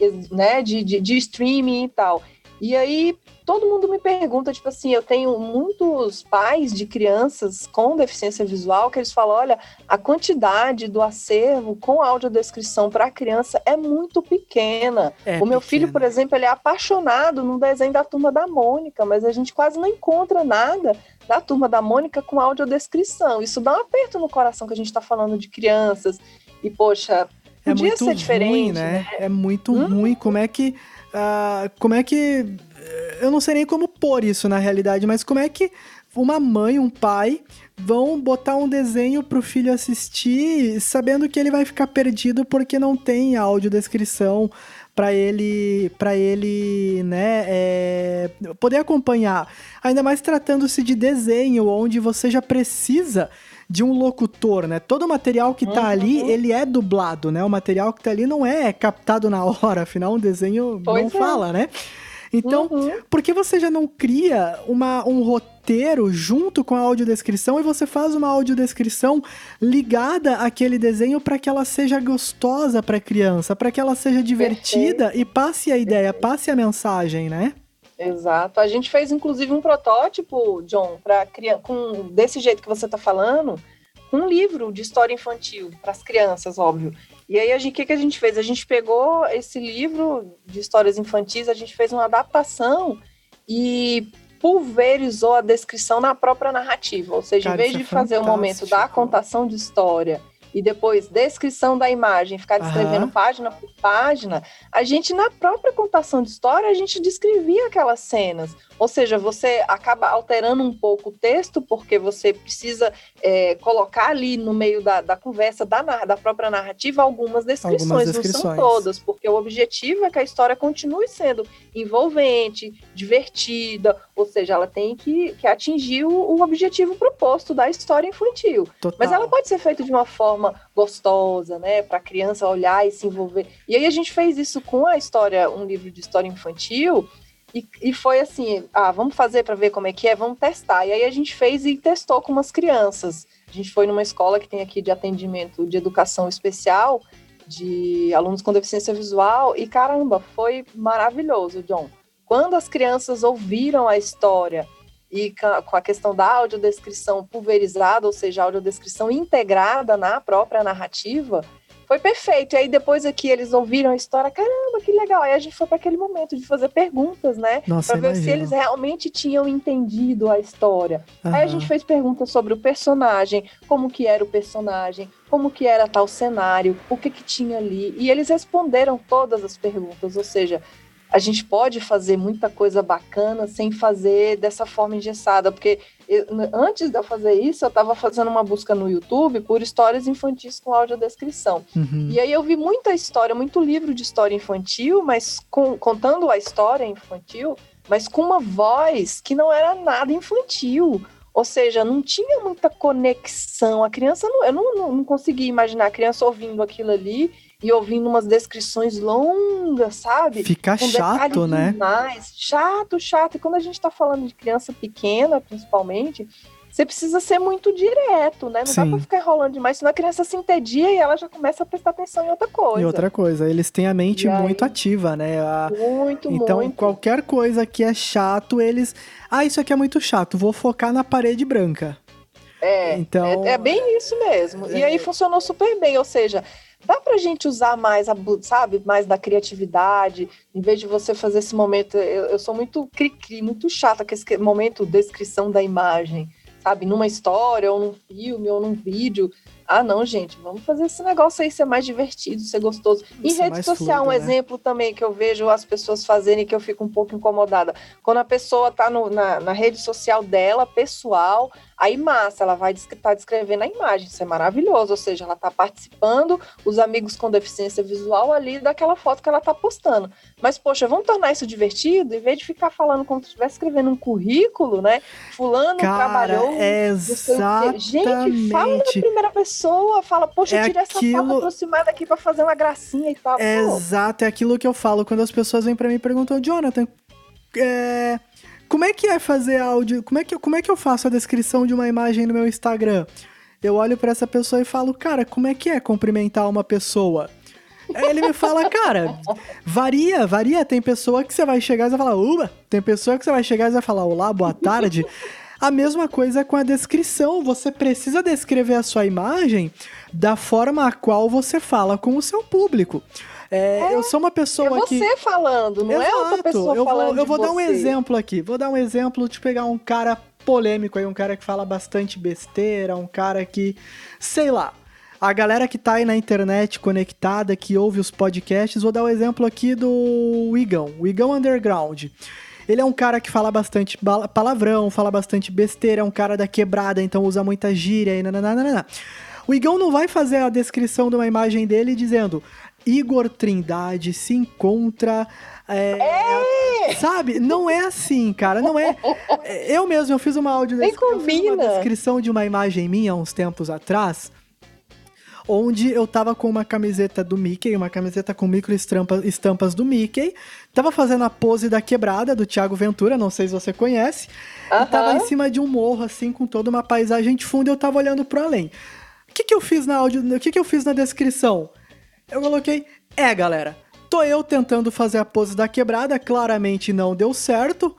é. né, de, de, de streaming e tal. E aí todo mundo me pergunta, tipo assim, eu tenho muitos pais de crianças com deficiência visual que eles falam, olha, a quantidade do acervo com audiodescrição para a criança é muito pequena. É o meu pequena. filho, por exemplo, ele é apaixonado no desenho da turma da Mônica, mas a gente quase não encontra nada da turma da Mônica com audiodescrição. Isso dá um aperto no coração que a gente está falando de crianças. E, poxa, é podia é muito ser diferente. Ruim, né? né? É muito hum? ruim. Como é que. Uh, como é que eu não sei nem como pôr isso na realidade, mas como é que uma mãe, um pai vão botar um desenho pro filho assistir, sabendo que ele vai ficar perdido porque não tem audiodescrição para ele, para ele, né, é, poder acompanhar. Ainda mais tratando-se de desenho, onde você já precisa de um locutor, né? Todo o material que tá uhum. ali, ele é dublado, né? O material que tá ali não é captado na hora, afinal um desenho pois não é. fala, né? Então, uhum. por que você já não cria uma, um roteiro junto com a audiodescrição e você faz uma audiodescrição ligada àquele desenho para que ela seja gostosa para a criança, para que ela seja divertida Perfeito. e passe a ideia, Perfeito. passe a mensagem, né? Exato. A gente fez inclusive um protótipo, John, para com desse jeito que você está falando, um livro de história infantil para as crianças, óbvio. E aí, o que, que a gente fez? A gente pegou esse livro de histórias infantis, a gente fez uma adaptação e pulverizou a descrição na própria narrativa. Ou seja, Cara, em vez de é fazer o momento da contação de história e depois descrição da imagem, ficar descrevendo uhum. página por página, a gente, na própria contação de história, a gente descrevia aquelas cenas. Ou seja, você acaba alterando um pouco o texto, porque você precisa é, colocar ali no meio da, da conversa, da, da própria narrativa, algumas descrições. algumas descrições. Não são todas, porque o objetivo é que a história continue sendo envolvente, divertida, ou seja, ela tem que, que atingir o, o objetivo proposto da história infantil. Total. Mas ela pode ser feita de uma forma gostosa, né, para a criança olhar e se envolver. E aí a gente fez isso com a história, um livro de história infantil, e, e foi assim, ah, vamos fazer para ver como é que é, vamos testar. E aí a gente fez e testou com umas crianças. A gente foi numa escola que tem aqui de atendimento de educação especial de alunos com deficiência visual e caramba, foi maravilhoso, John. Quando as crianças ouviram a história e com a questão da audiodescrição pulverizada, ou seja, a audiodescrição integrada na própria narrativa, foi perfeito. E aí depois aqui eles ouviram a história, caramba, que legal. Aí a gente foi para aquele momento de fazer perguntas, né? Para ver se eles realmente tinham entendido a história. Uhum. Aí a gente fez perguntas sobre o personagem, como que era o personagem, como que era tal cenário, o que que tinha ali. E eles responderam todas as perguntas, ou seja, a gente pode fazer muita coisa bacana sem fazer dessa forma engessada, porque eu, antes de eu fazer isso, eu estava fazendo uma busca no YouTube por histórias infantis com audiodescrição. Uhum. E aí eu vi muita história, muito livro de história infantil, mas com, contando a história infantil, mas com uma voz que não era nada infantil. Ou seja, não tinha muita conexão. A criança, não, eu não, não, não conseguia imaginar a criança ouvindo aquilo ali e ouvindo umas descrições longas, sabe? Fica Com chato, né? Demais. Chato, chato. E quando a gente tá falando de criança pequena, principalmente, você precisa ser muito direto, né? Não Sim. dá pra ficar enrolando demais, senão a criança se entedia e ela já começa a prestar atenção em outra coisa. E outra coisa, eles têm a mente aí, muito ativa, né? A... Muito, então, muito. qualquer coisa que é chato, eles. Ah, isso aqui é muito chato, vou focar na parede branca. É, então... é, é bem isso mesmo. É... E aí funcionou super bem, ou seja, dá pra gente usar mais, a, sabe, mais da criatividade, em vez de você fazer esse momento, eu, eu sou muito cri-cri, muito chata com esse momento descrição da imagem, sabe, numa história, ou num filme, ou num vídeo, ah, não, gente, vamos fazer esse negócio aí ser mais divertido, ser gostoso. Em rede social, fluido, um né? exemplo também que eu vejo as pessoas fazerem que eu fico um pouco incomodada. Quando a pessoa tá no, na, na rede social dela, pessoal, Aí, massa, ela vai estar tá descrevendo a imagem, isso é maravilhoso, ou seja, ela está participando, os amigos com deficiência visual ali daquela foto que ela está postando. Mas, poxa, vamos tornar isso divertido, em vez de ficar falando como se estivesse escrevendo um currículo, né? Fulano Cara, trabalhou. Exatamente. Gente, fala na primeira pessoa, fala, poxa, é tira aquilo... essa foto aproximada aqui para fazer uma gracinha e tal. Exato, é aquilo que eu falo quando as pessoas vêm para mim e perguntam, Jonathan, é como é que é fazer áudio? Como é que, como é que eu faço a descrição de uma imagem no meu Instagram? Eu olho para essa pessoa e falo, cara, como é que é cumprimentar uma pessoa? Aí ele me fala, cara, varia, varia. Tem pessoa que você vai chegar e vai falar, uba. Tem pessoa que você vai chegar e vai falar, olá, boa tarde. A mesma coisa com a descrição. Você precisa descrever a sua imagem da forma a qual você fala com o seu público. É, é, eu sou uma pessoa é você que... falando, não Exato. é outra pessoa eu falando vou, Eu vou dar um exemplo aqui. Vou dar um exemplo de pegar um cara polêmico aí, um cara que fala bastante besteira, um cara que, sei lá, a galera que tá aí na internet conectada, que ouve os podcasts, vou dar o um exemplo aqui do Igão, o Igão Underground. Ele é um cara que fala bastante palavrão, fala bastante besteira, é um cara da quebrada, então usa muita gíria e nananana. O Igão não vai fazer a descrição de uma imagem dele dizendo Igor Trindade se encontra. É, é. Sabe? Não é assim, cara. Não é. Eu mesmo, eu fiz uma áudio uma descrição de uma imagem minha uns tempos atrás. Onde eu tava com uma camiseta do Mickey, uma camiseta com micro estampas, estampas do Mickey. Tava fazendo a pose da quebrada do Thiago Ventura, não sei se você conhece. Uh -huh. tava em cima de um morro, assim, com toda uma paisagem de fundo e eu tava olhando pro além. O que, que eu fiz na áudio? O que, que eu fiz na descrição? Eu coloquei, é galera, tô eu tentando fazer a pose da quebrada, claramente não deu certo.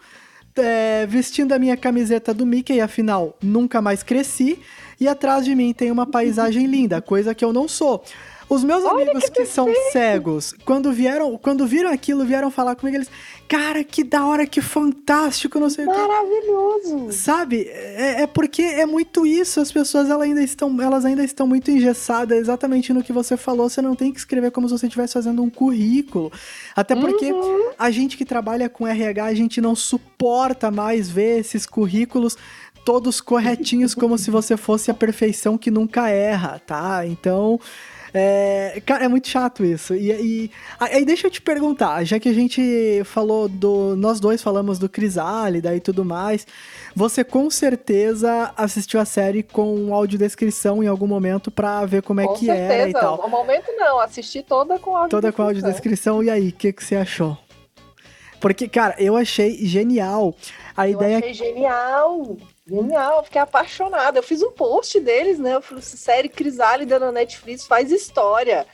É, vestindo a minha camiseta do Mickey, afinal, nunca mais cresci. E atrás de mim tem uma paisagem linda, coisa que eu não sou. Os meus Olha amigos que, que são cegos, quando vieram, quando viram aquilo, vieram falar comigo, eles, cara, que da hora, que fantástico, não sei Maravilhoso. o que. Sabe? É, é, porque é muito isso, as pessoas elas ainda estão, elas ainda estão muito engessadas exatamente no que você falou, você não tem que escrever como se você estivesse fazendo um currículo. Até porque uhum. a gente que trabalha com RH, a gente não suporta mais ver esses currículos todos corretinhos como se você fosse a perfeição que nunca erra, tá? Então, é, cara, é muito chato isso. E, e aí deixa eu te perguntar, já que a gente falou do. Nós dois falamos do Crisálida e tudo mais. Você com certeza assistiu a série com audiodescrição em algum momento pra ver como é com que certeza. era e tal. No momento não, assisti toda com audiodescrição. Toda com audiodescrição. E aí, o que, que você achou? Porque, cara, eu achei genial a eu ideia. Achei genial. Genial, eu fiquei apaixonada. Eu fiz um post deles, né? Eu falei, série Crisálida na Netflix faz história.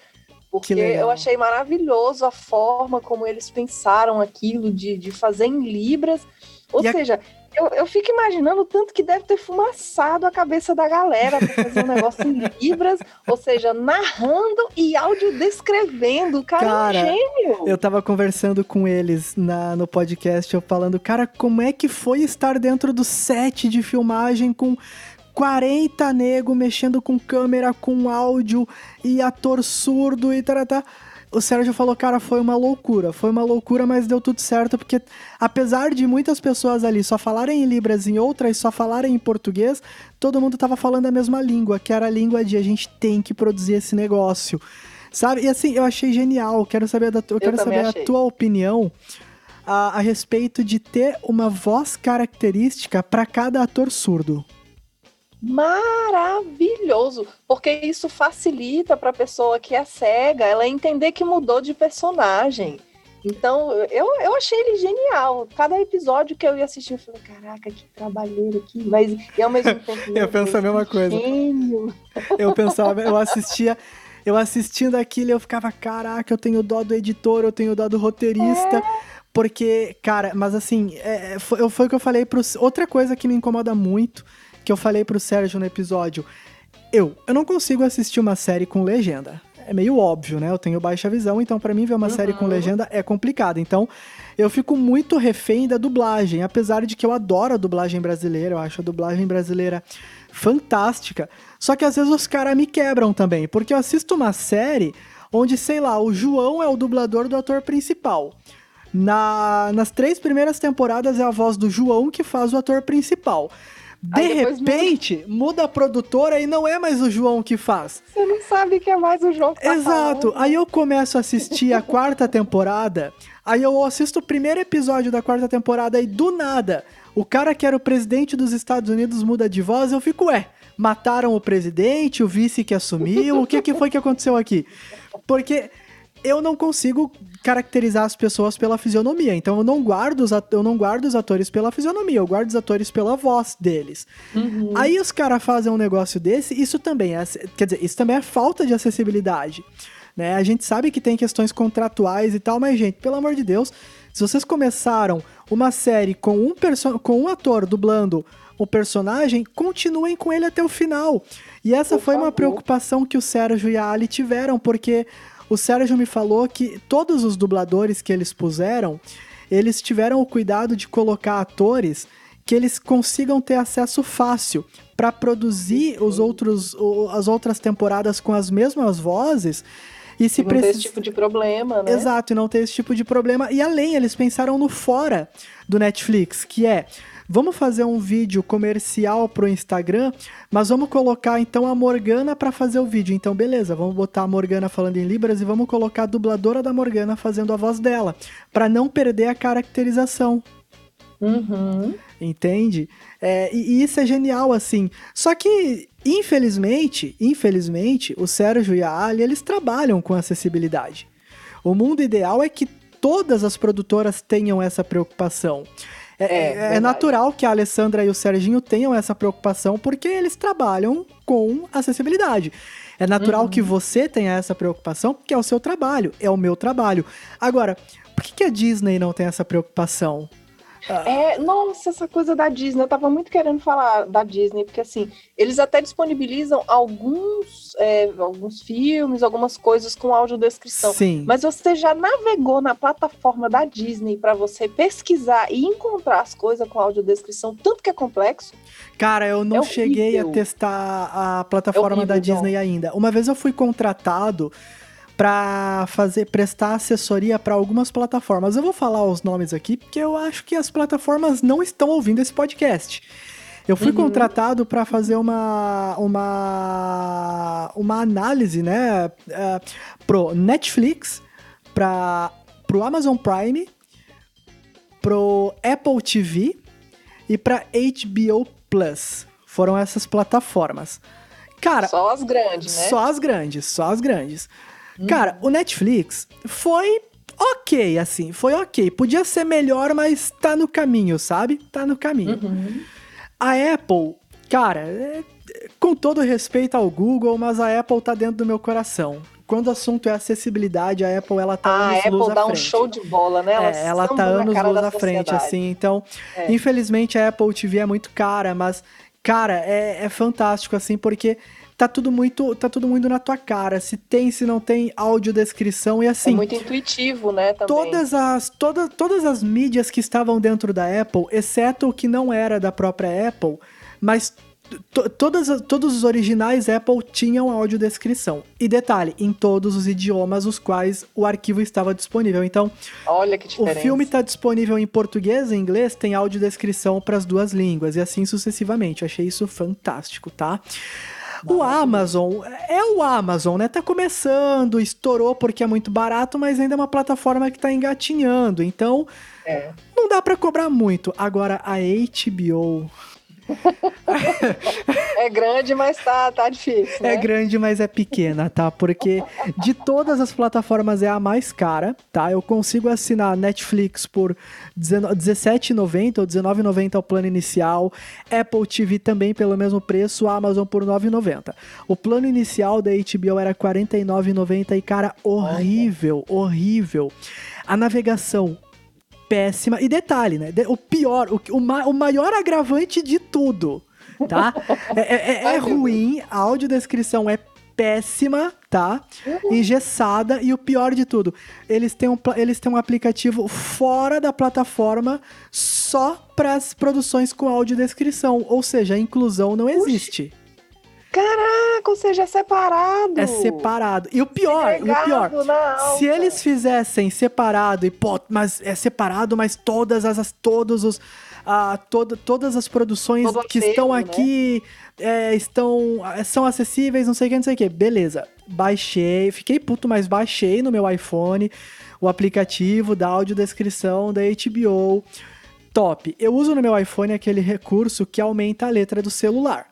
Porque eu achei maravilhoso a forma como eles pensaram aquilo de, de fazer em Libras. Ou e seja, a eu, eu fico imaginando o tanto que deve ter fumaçado a cabeça da galera para fazer um negócio em libras, ou seja, narrando e áudio descrevendo. Cara, cara é um gênio. Eu tava conversando com eles na, no podcast, eu falando, cara, como é que foi estar dentro do set de filmagem com 40 nego mexendo com câmera, com áudio e ator surdo e. Tá, tá o Sérgio falou, cara, foi uma loucura. Foi uma loucura, mas deu tudo certo, porque apesar de muitas pessoas ali só falarem em Libras e outras só falarem em português, todo mundo tava falando a mesma língua, que era a língua de a gente tem que produzir esse negócio. Sabe? E assim, eu achei genial. Quero saber, da, eu quero saber a tua opinião a, a respeito de ter uma voz característica para cada ator surdo maravilhoso, porque isso facilita para a pessoa que é cega ela entender que mudou de personagem. Então, eu, eu achei ele genial. Cada episódio que eu ia assistir, eu falei, caraca, que trabalheiro aqui. Mas e ao mesmo tempo. eu penso a mesma coisa. Gênio. Eu pensava, eu assistia. Eu assistindo aquilo, eu ficava, caraca, eu tenho dó do editor, eu tenho dó do roteirista. É. Porque, cara, mas assim, é, foi, foi o que eu falei para Outra coisa que me incomoda muito que eu falei pro Sérgio no episódio. Eu, eu não consigo assistir uma série com legenda. É meio óbvio, né? Eu tenho baixa visão, então para mim ver uma uhum. série com legenda é complicado. Então, eu fico muito refém da dublagem, apesar de que eu adoro a dublagem brasileira, eu acho a dublagem brasileira fantástica. Só que às vezes os caras me quebram também, porque eu assisto uma série onde, sei lá, o João é o dublador do ator principal. Na, nas três primeiras temporadas é a voz do João que faz o ator principal. De repente, muda... muda... a produtora e não é mais o João que faz. Você não sabe que é mais o João que tá Exato. Falando. Aí eu começo a assistir a quarta temporada, aí eu assisto o primeiro episódio da quarta temporada e do nada, o cara que era o presidente dos Estados Unidos muda de voz, eu fico, ué, mataram o presidente, o vice que assumiu, o que, que foi que aconteceu aqui? Porque eu não consigo caracterizar as pessoas pela fisionomia. Então eu não guardo os, eu não guardo os atores pela fisionomia, eu guardo os atores pela voz deles. Uhum. Aí os caras fazem um negócio desse, isso também é, quer dizer, isso também é falta de acessibilidade. né? A gente sabe que tem questões contratuais e tal, mas, gente, pelo amor de Deus, se vocês começaram uma série com um, com um ator dublando o personagem, continuem com ele até o final. E essa Por foi favor. uma preocupação que o Sérgio e a Ali tiveram, porque o Sérgio me falou que todos os dubladores que eles puseram, eles tiveram o cuidado de colocar atores que eles consigam ter acesso fácil para produzir os outros, as outras temporadas com as mesmas vozes. E se não ter esse tipo de problema, né? Exato, e não ter esse tipo de problema. E além, eles pensaram no fora do Netflix, que é vamos fazer um vídeo comercial pro Instagram, mas vamos colocar então a Morgana para fazer o vídeo. Então, beleza, vamos botar a Morgana falando em Libras e vamos colocar a dubladora da Morgana fazendo a voz dela, para não perder a caracterização. Uhum. Entende? É, e, e, isso é genial, assim. Só que, infelizmente, infelizmente, o Sérgio e a Ali, eles trabalham com acessibilidade. O mundo ideal é que todas as produtoras tenham essa preocupação. É, é, é, é natural que a Alessandra e o Serginho tenham essa preocupação porque eles trabalham com acessibilidade. É natural uhum. que você tenha essa preocupação porque é o seu trabalho, é o meu trabalho. Agora, por que, que a Disney não tem essa preocupação? É, nossa, essa coisa da Disney, eu tava muito querendo falar da Disney, porque assim, eles até disponibilizam alguns, é, alguns filmes, algumas coisas com audiodescrição. Sim. Mas você já navegou na plataforma da Disney para você pesquisar e encontrar as coisas com audiodescrição, tanto que é complexo? Cara, eu não é cheguei a testar a plataforma é horrível, da Disney não. ainda. Uma vez eu fui contratado para fazer prestar assessoria para algumas plataformas. Eu vou falar os nomes aqui porque eu acho que as plataformas não estão ouvindo esse podcast. Eu fui uhum. contratado para fazer uma, uma, uma análise, né, uh, pro Netflix, para pro Amazon Prime, pro Apple TV e para HBO Plus. Foram essas plataformas. Cara, só as grandes, né? Só as grandes, só as grandes. Cara, o Netflix foi ok, assim, foi ok. Podia ser melhor, mas tá no caminho, sabe? Tá no caminho. Uhum. A Apple, cara, é, com todo respeito ao Google, mas a Apple tá dentro do meu coração. Quando o assunto é acessibilidade, a Apple ela tá a anos Apple luz dá à frente. um show de bola, né? Ela, é, ela tá anos luz à frente, assim. Então, é. infelizmente a Apple TV é muito cara, mas, cara, é, é fantástico, assim, porque tá tudo muito, tá tudo muito na tua cara. Se tem, se não tem, audiodescrição e assim. É muito intuitivo, né, também. Todas as toda, todas as mídias que estavam dentro da Apple, exceto o que não era da própria Apple, mas todas, todos os originais Apple tinham audiodescrição. E detalhe, em todos os idiomas os quais o arquivo estava disponível. Então, Olha que diferença. o filme está disponível em português e inglês, tem audiodescrição para as duas línguas, e assim sucessivamente. Eu achei isso fantástico, tá? O Amazon é o Amazon, né? Tá começando, estourou porque é muito barato, mas ainda é uma plataforma que tá engatinhando. Então, é. não dá para cobrar muito. Agora, a HBO é grande, mas tá, tá difícil. É né? É grande, mas é pequena, tá? Porque de todas as plataformas é a mais cara, tá? Eu consigo assinar Netflix por R$17,90 ou R$19,90 o plano inicial, Apple TV também pelo mesmo preço, Amazon por R$9,90. O plano inicial da HBO era R$49,90 e, cara, horrível, horrível. A navegação péssima. E detalhe, né? O pior, o, o, ma o maior agravante de tudo, tá? é, é, é, é ruim, a audiodescrição é péssima, tá? Uhum. Engessada e o pior de tudo, eles têm um, eles têm um aplicativo fora da plataforma só para as produções com audiodescrição, ou seja, a inclusão não existe. Caraca, ou seja, é separado. É separado. E o pior, e o pior, se eles fizessem separado e pô, mas é separado, mas todas as todos os a todo, todas as produções Todo que estão né? aqui é, estão são acessíveis, não sei o que, não sei o que. Beleza. Baixei, fiquei puto, mas baixei no meu iPhone o aplicativo da audiodescrição da HBO. Top. Eu uso no meu iPhone aquele recurso que aumenta a letra do celular.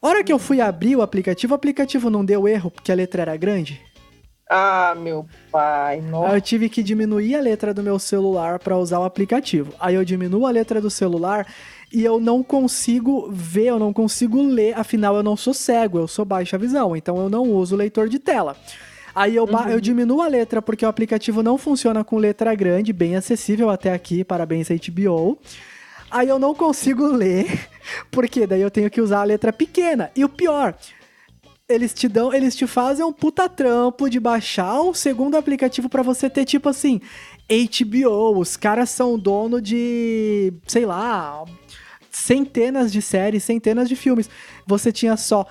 Hora que eu fui abrir o aplicativo, o aplicativo não deu erro porque a letra era grande? Ah, meu pai, nossa. Aí eu tive que diminuir a letra do meu celular para usar o aplicativo. Aí eu diminuo a letra do celular e eu não consigo ver, eu não consigo ler, afinal eu não sou cego, eu sou baixa visão, então eu não uso leitor de tela. Aí eu, uhum. eu diminuo a letra porque o aplicativo não funciona com letra grande, bem acessível até aqui, parabéns HBO. Aí eu não consigo ler, porque daí eu tenho que usar a letra pequena. E o pior, eles te dão, eles te fazem um puta trampo de baixar um segundo aplicativo para você ter tipo assim, HBO, os caras são dono de, sei lá, centenas de séries, centenas de filmes. Você tinha só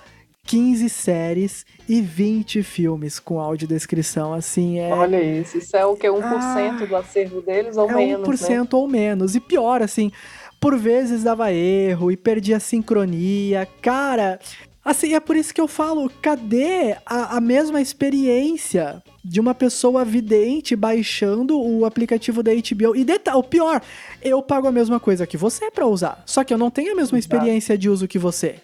15 séries e 20 filmes com audiodescrição, assim, é... Olha isso, isso é o que, 1% ah, do acervo deles ou é menos, 1% né? ou menos, e pior, assim, por vezes dava erro e perdia sincronia, cara... Assim, é por isso que eu falo, cadê a, a mesma experiência de uma pessoa vidente baixando o aplicativo da HBO? E detalhe, o pior, eu pago a mesma coisa que você para usar, só que eu não tenho a mesma experiência de uso que você.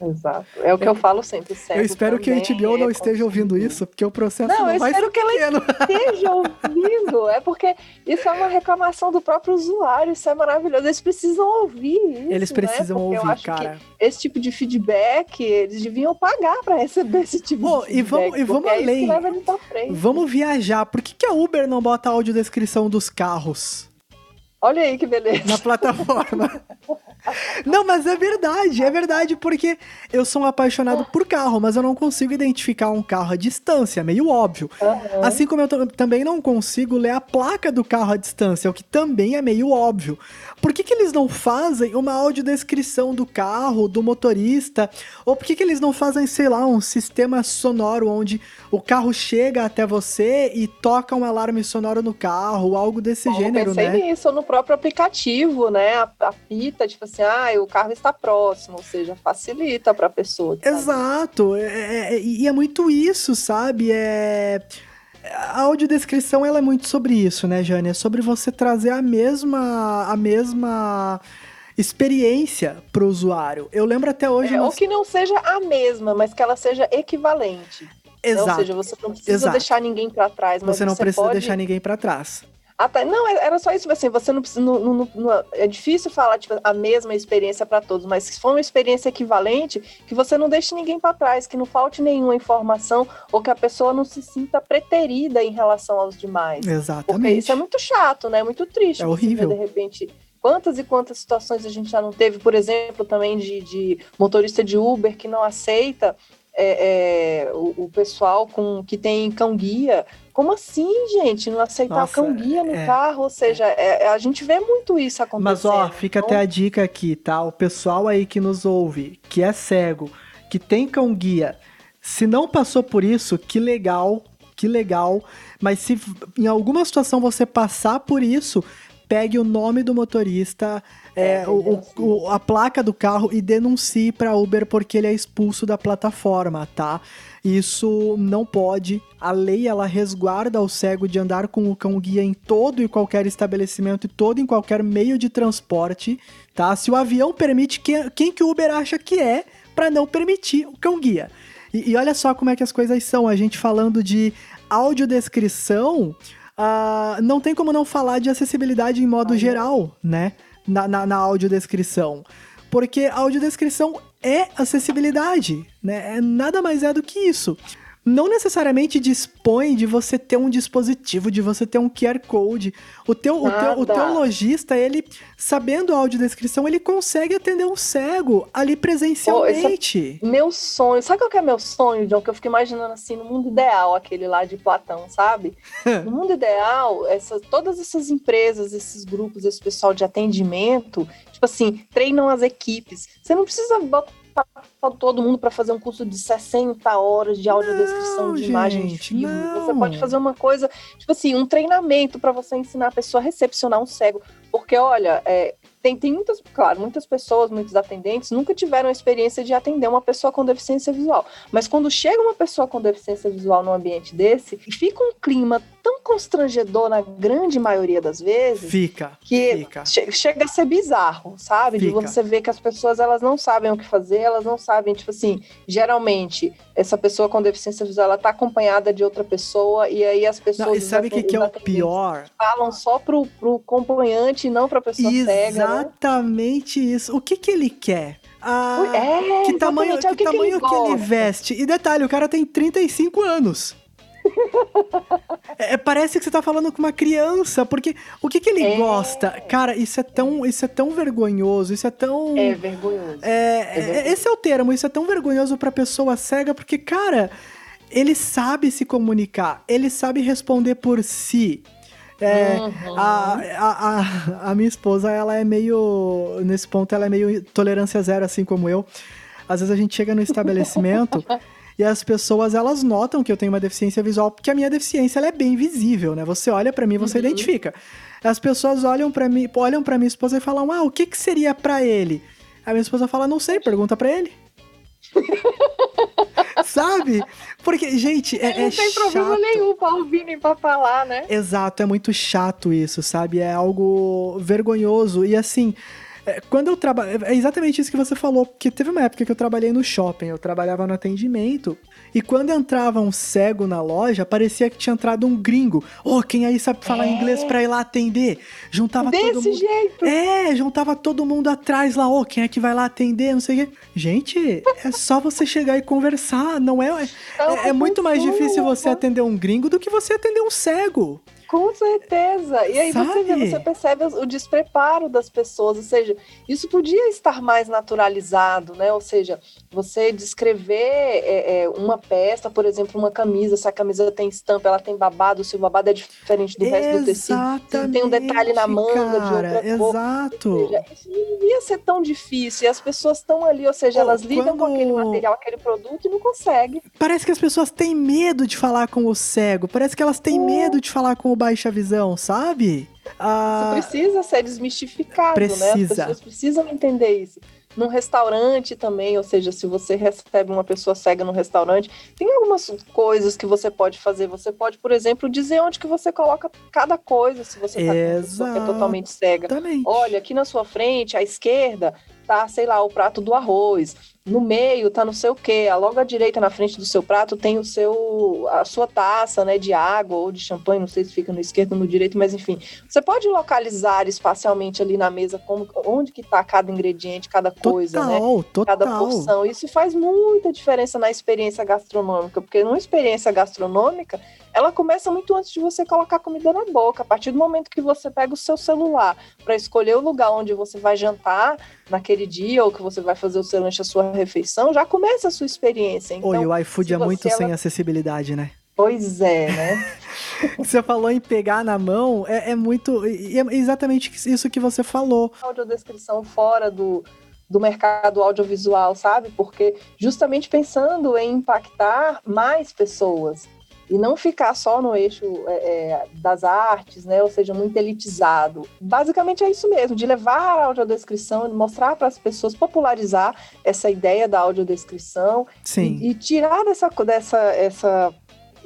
Exato. É o que eu, eu falo sempre. Eu espero que a HBO não é esteja ouvindo isso, porque o processo não, não eu espero que pequeno. ela esteja ouvindo. É porque isso é uma reclamação do próprio usuário. Isso é maravilhoso. Eles precisam ouvir isso. Eles né? precisam né? ouvir, cara. esse tipo de feedback, eles deviam pagar para receber esse tipo de feedback. E vamos, e vamos é além. Vamos viajar. Por que, que a Uber não bota a audiodescrição dos carros? Olha aí que beleza. Na plataforma. Não, mas é verdade, é verdade, porque eu sou um apaixonado por carro, mas eu não consigo identificar um carro à distância, é meio óbvio. Uhum. Assim como eu também não consigo ler a placa do carro à distância, o que também é meio óbvio. Por que, que eles não fazem uma audiodescrição do carro, do motorista? Ou por que, que eles não fazem, sei lá, um sistema sonoro onde o carro chega até você e toca um alarme sonoro no carro, algo desse Bom, gênero, eu pensei né? nisso no próprio aplicativo, né? Apita, tipo assim, ah, o carro está próximo, ou seja, facilita para a pessoa. Exato, é, é, e é muito isso, sabe? É a audiodescrição ela é muito sobre isso, né, Jane? É sobre você trazer a mesma a mesma experiência para o usuário. Eu lembro até hoje. É, nós... Ou que não seja a mesma, mas que ela seja equivalente. Exato. Ou seja, você não precisa Exato. deixar ninguém para trás. Mas você não você precisa pode... deixar ninguém para trás. Ah, tá. Não, é, era só isso, assim, você não precisa. Não, não, não, é difícil falar tipo, a mesma experiência para todos, mas se for uma experiência equivalente, que você não deixe ninguém para trás, que não falte nenhuma informação ou que a pessoa não se sinta preterida em relação aos demais. Exatamente. Porque isso é muito chato, né? Muito triste. É horrível. Ver, de repente, quantas e quantas situações a gente já não teve, por exemplo, também de, de motorista de Uber que não aceita é, é, o, o, pessoal com que tem cão guia. Como assim, gente? Não aceitar Nossa, cão guia no é, carro? Ou seja, é, é, a gente vê muito isso acontecendo. Mas ó, fica então... até a dica aqui, tá? O pessoal aí que nos ouve, que é cego, que tem cão guia, se não passou por isso, que legal, que legal. Mas se em alguma situação você passar por isso, pegue o nome do motorista, é, é o, o, a placa do carro e denuncie para Uber porque ele é expulso da plataforma, tá? Isso não pode. A lei ela resguarda o cego de andar com o cão guia em todo e qualquer estabelecimento e todo em qualquer meio de transporte, tá? Se o avião permite, quem, quem que o Uber acha que é para não permitir o cão guia? E, e olha só como é que as coisas são. A gente falando de audiodescrição uh, não tem como não falar de acessibilidade em modo geral, né? Na, na, na audiodescrição. Porque audiodescrição é acessibilidade, né? É, nada mais é do que isso não necessariamente dispõe de você ter um dispositivo, de você ter um QR Code. O teu, o teu, o teu lojista, ele, sabendo a audiodescrição, ele consegue atender um cego ali presencialmente. Oh, é meu sonho. Sabe qual que é meu sonho, John? Que eu fico imaginando assim, no mundo ideal, aquele lá de Platão, sabe? no mundo ideal, essa, todas essas empresas, esses grupos, esse pessoal de atendimento, tipo assim, treinam as equipes. Você não precisa botar todo mundo para fazer um curso de 60 horas de audiodescrição não, de imagem de filme. Não. Você pode fazer uma coisa, tipo assim, um treinamento para você ensinar a pessoa a recepcionar um cego. Porque, olha, é, tem, tem muitas, claro, muitas pessoas, muitos atendentes nunca tiveram a experiência de atender uma pessoa com deficiência visual. Mas quando chega uma pessoa com deficiência visual num ambiente desse, fica um clima tão constrangedor na grande maioria das vezes. Fica. Que fica. Che chega a ser bizarro, sabe? Fica. De você ver que as pessoas elas não sabem o que fazer, elas não sabem, tipo assim, geralmente essa pessoa com deficiência visual ela tá acompanhada de outra pessoa e aí as pessoas. Não, e sabe o que, que é o pior? Falam só pro, pro acompanhante e não pra pessoa Exatamente cega. Né? Exatamente né? isso. O que que ele quer? Ah, é, que tamanho, que, que, tamanho ele, que ele veste? E detalhe, o cara tem 35 anos. É, parece que você tá falando com uma criança, porque o que que ele é... gosta? Cara, isso é tão, isso é tão vergonhoso, isso é tão É vergonhoso. É, é vergonhoso. esse é o termo, isso é tão vergonhoso para pessoa cega, porque cara, ele sabe se comunicar, ele sabe responder por si. É, uhum. a, a, a, a minha esposa, ela é meio. Nesse ponto, ela é meio tolerância zero, assim como eu. Às vezes a gente chega no estabelecimento e as pessoas elas notam que eu tenho uma deficiência visual porque a minha deficiência ela é bem visível, né? Você olha para mim, você uhum. identifica. As pessoas olham para mim, olham para minha esposa e falam: "Ah, o que que seria para ele?" A minha esposa fala: "Não sei, pergunta para ele." Sabe? Porque, gente, é, Não é tem chato. problema nenhum pra ouvir nem pra falar, né? Exato, é muito chato isso, sabe? É algo vergonhoso. E assim, é, quando eu trabalho. É exatamente isso que você falou, porque teve uma época que eu trabalhei no shopping, eu trabalhava no atendimento, e quando entrava um cego na loja, parecia que tinha entrado um gringo. Ô, oh, quem aí sabe falar é. inglês pra ir lá atender? Juntava Desse todo mundo. jeito! É, juntava todo mundo atrás lá, ô, oh, quem é que vai lá atender? Não sei o quê. Gente, é só você chegar e conversar, não é? É, é muito mais difícil você atender um gringo do que você atender um cego. Com certeza. E aí você, vê, você percebe o despreparo das pessoas, ou seja, isso podia estar mais naturalizado, né? Ou seja, você descrever é, é, uma peça, por exemplo, uma camisa, se a camisa tem estampa, ela tem babado, se o babado é diferente do resto do tecido, se tem um detalhe na manga cara, de outra exato. cor. Seja, isso não devia ser tão difícil. E as pessoas estão ali, ou seja, elas lidam quando... com aquele material, aquele produto e não conseguem. Parece que as pessoas têm medo de falar com o cego, parece que elas têm medo de falar com baixa visão, sabe? Ah, isso precisa ser desmistificado, precisa. né? As pessoas precisam entender isso. Num restaurante também, ou seja, se você recebe uma pessoa cega no restaurante, tem algumas coisas que você pode fazer. Você pode, por exemplo, dizer onde que você coloca cada coisa, se você está com uma pessoa que é totalmente cega. Olha, aqui na sua frente, à esquerda, tá, sei lá, o prato do arroz no meio tá não sei o que, logo à direita na frente do seu prato tem o seu a sua taça, né, de água ou de champanhe, não sei se fica no esquerdo ou no direito, mas enfim, você pode localizar espacialmente ali na mesa como onde que tá cada ingrediente, cada coisa, né? total, né? Total. Cada porção. Isso faz muita diferença na experiência gastronômica, porque numa experiência gastronômica, ela começa muito antes de você colocar comida na boca. A partir do momento que você pega o seu celular para escolher o lugar onde você vai jantar naquele dia ou que você vai fazer o seu lanche, a sua refeição, já começa a sua experiência. Então, Oi, o iFood é muito ela... sem acessibilidade, né? Pois é, né? você falou em pegar na mão, é, é muito. É exatamente isso que você falou. Audiodescrição fora do, do mercado audiovisual, sabe? Porque justamente pensando em impactar mais pessoas e não ficar só no eixo é, é, das artes, né? Ou seja, muito elitizado. Basicamente é isso mesmo, de levar a audiodescrição, de mostrar para as pessoas, popularizar essa ideia da audiodescrição Sim. E, e tirar dessa, dessa essa,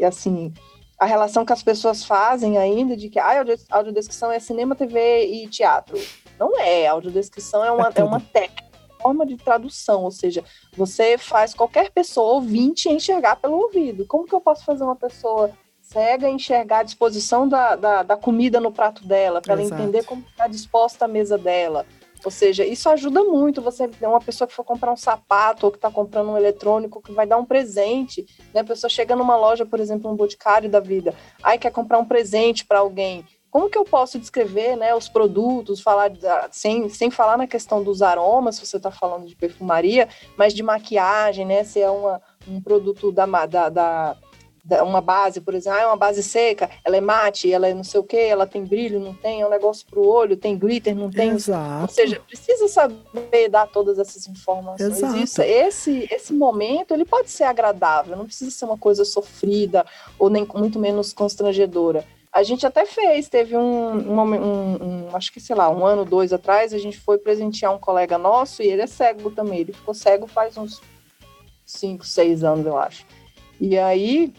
assim, a relação que as pessoas fazem ainda de que a audiodescrição é cinema, TV e teatro. Não é, a audiodescrição é uma, é, é uma técnica forma de tradução, ou seja, você faz qualquer pessoa ouvinte enxergar pelo ouvido. Como que eu posso fazer uma pessoa cega enxergar a disposição da, da, da comida no prato dela, para ela entender como está disposta a mesa dela? Ou seja, isso ajuda muito. Você é uma pessoa que for comprar um sapato ou que está comprando um eletrônico que vai dar um presente, né? A pessoa chega numa loja, por exemplo, um boticário da vida, aí quer comprar um presente para alguém como que eu posso descrever né, os produtos, falar sem, sem falar na questão dos aromas, se você está falando de perfumaria, mas de maquiagem, né? Se é uma, um produto da, da, da, da uma base, por exemplo, ah, é uma base seca, ela é mate, ela é não sei o que, ela tem brilho, não tem, é um negócio para o olho, tem glitter, não tem. Exato. Ou seja, precisa saber dar todas essas informações. Exato. Isso, esse, esse momento, ele pode ser agradável, não precisa ser uma coisa sofrida ou nem muito menos constrangedora a gente até fez, teve um, um, um, um, acho que sei lá, um ano, dois atrás, a gente foi presentear um colega nosso e ele é cego também. Ele ficou cego faz uns cinco, seis anos, eu acho. E aí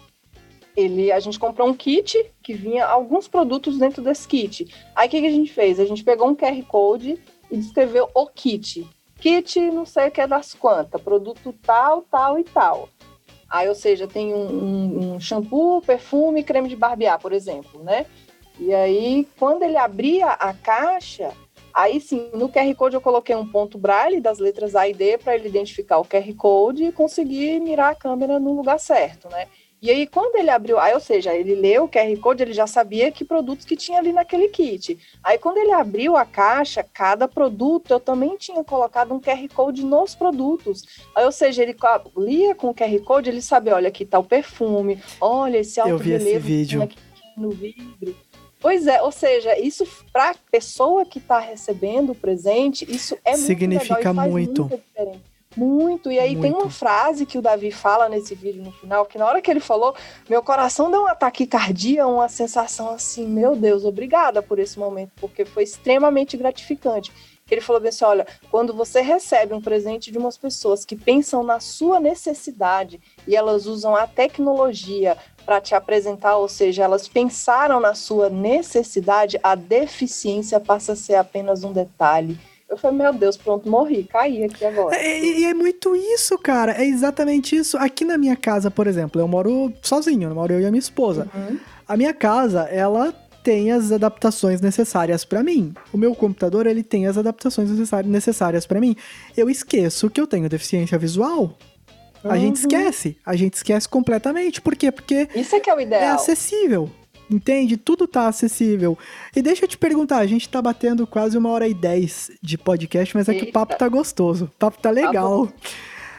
ele, a gente comprou um kit que vinha alguns produtos dentro desse kit. Aí o que, que a gente fez? A gente pegou um QR Code e descreveu o kit. Kit, não sei o que é das quantas, produto tal, tal e tal. Aí, ou seja, tem um, um, um shampoo, perfume, creme de barbear, por exemplo, né? E aí, quando ele abria a caixa, aí sim, no QR Code eu coloquei um ponto braille das letras A e D para ele identificar o QR Code e conseguir mirar a câmera no lugar certo, né? E aí, quando ele abriu, aí, ou seja, ele leu o QR Code, ele já sabia que produtos que tinha ali naquele kit. Aí, quando ele abriu a caixa, cada produto, eu também tinha colocado um QR Code nos produtos. Aí, ou seja, ele lia com o QR Code, ele sabia, olha, aqui tá o perfume, olha esse alto Eu vi esse vídeo. aqui no vidro. Pois é, ou seja, isso para a pessoa que está recebendo o presente, isso é Significa muito muito. Muito. E aí Muito. tem uma frase que o Davi fala nesse vídeo no final, que na hora que ele falou, meu coração deu um ataque cardíaco, uma sensação assim, meu Deus, obrigada por esse momento, porque foi extremamente gratificante. Ele falou bem assim: olha, quando você recebe um presente de umas pessoas que pensam na sua necessidade e elas usam a tecnologia para te apresentar, ou seja, elas pensaram na sua necessidade, a deficiência passa a ser apenas um detalhe. Eu falei, meu Deus, pronto, morri, caí aqui agora. É, E é, muito isso, cara. É exatamente isso. Aqui na minha casa, por exemplo, eu moro sozinho, eu moro eu e a minha esposa. Uhum. A minha casa, ela tem as adaptações necessárias pra mim. O meu computador, ele tem as adaptações necessárias pra mim. Eu esqueço que eu tenho deficiência visual. A gente Uhum. esquece. A gente esquece completamente. Por quê? Porque Isso é que é o é ideal. acessível. Entende? Tudo tá acessível. E deixa eu te perguntar, a gente tá batendo quase uma hora e dez de podcast, mas é que o papo tá gostoso. O papo tá legal.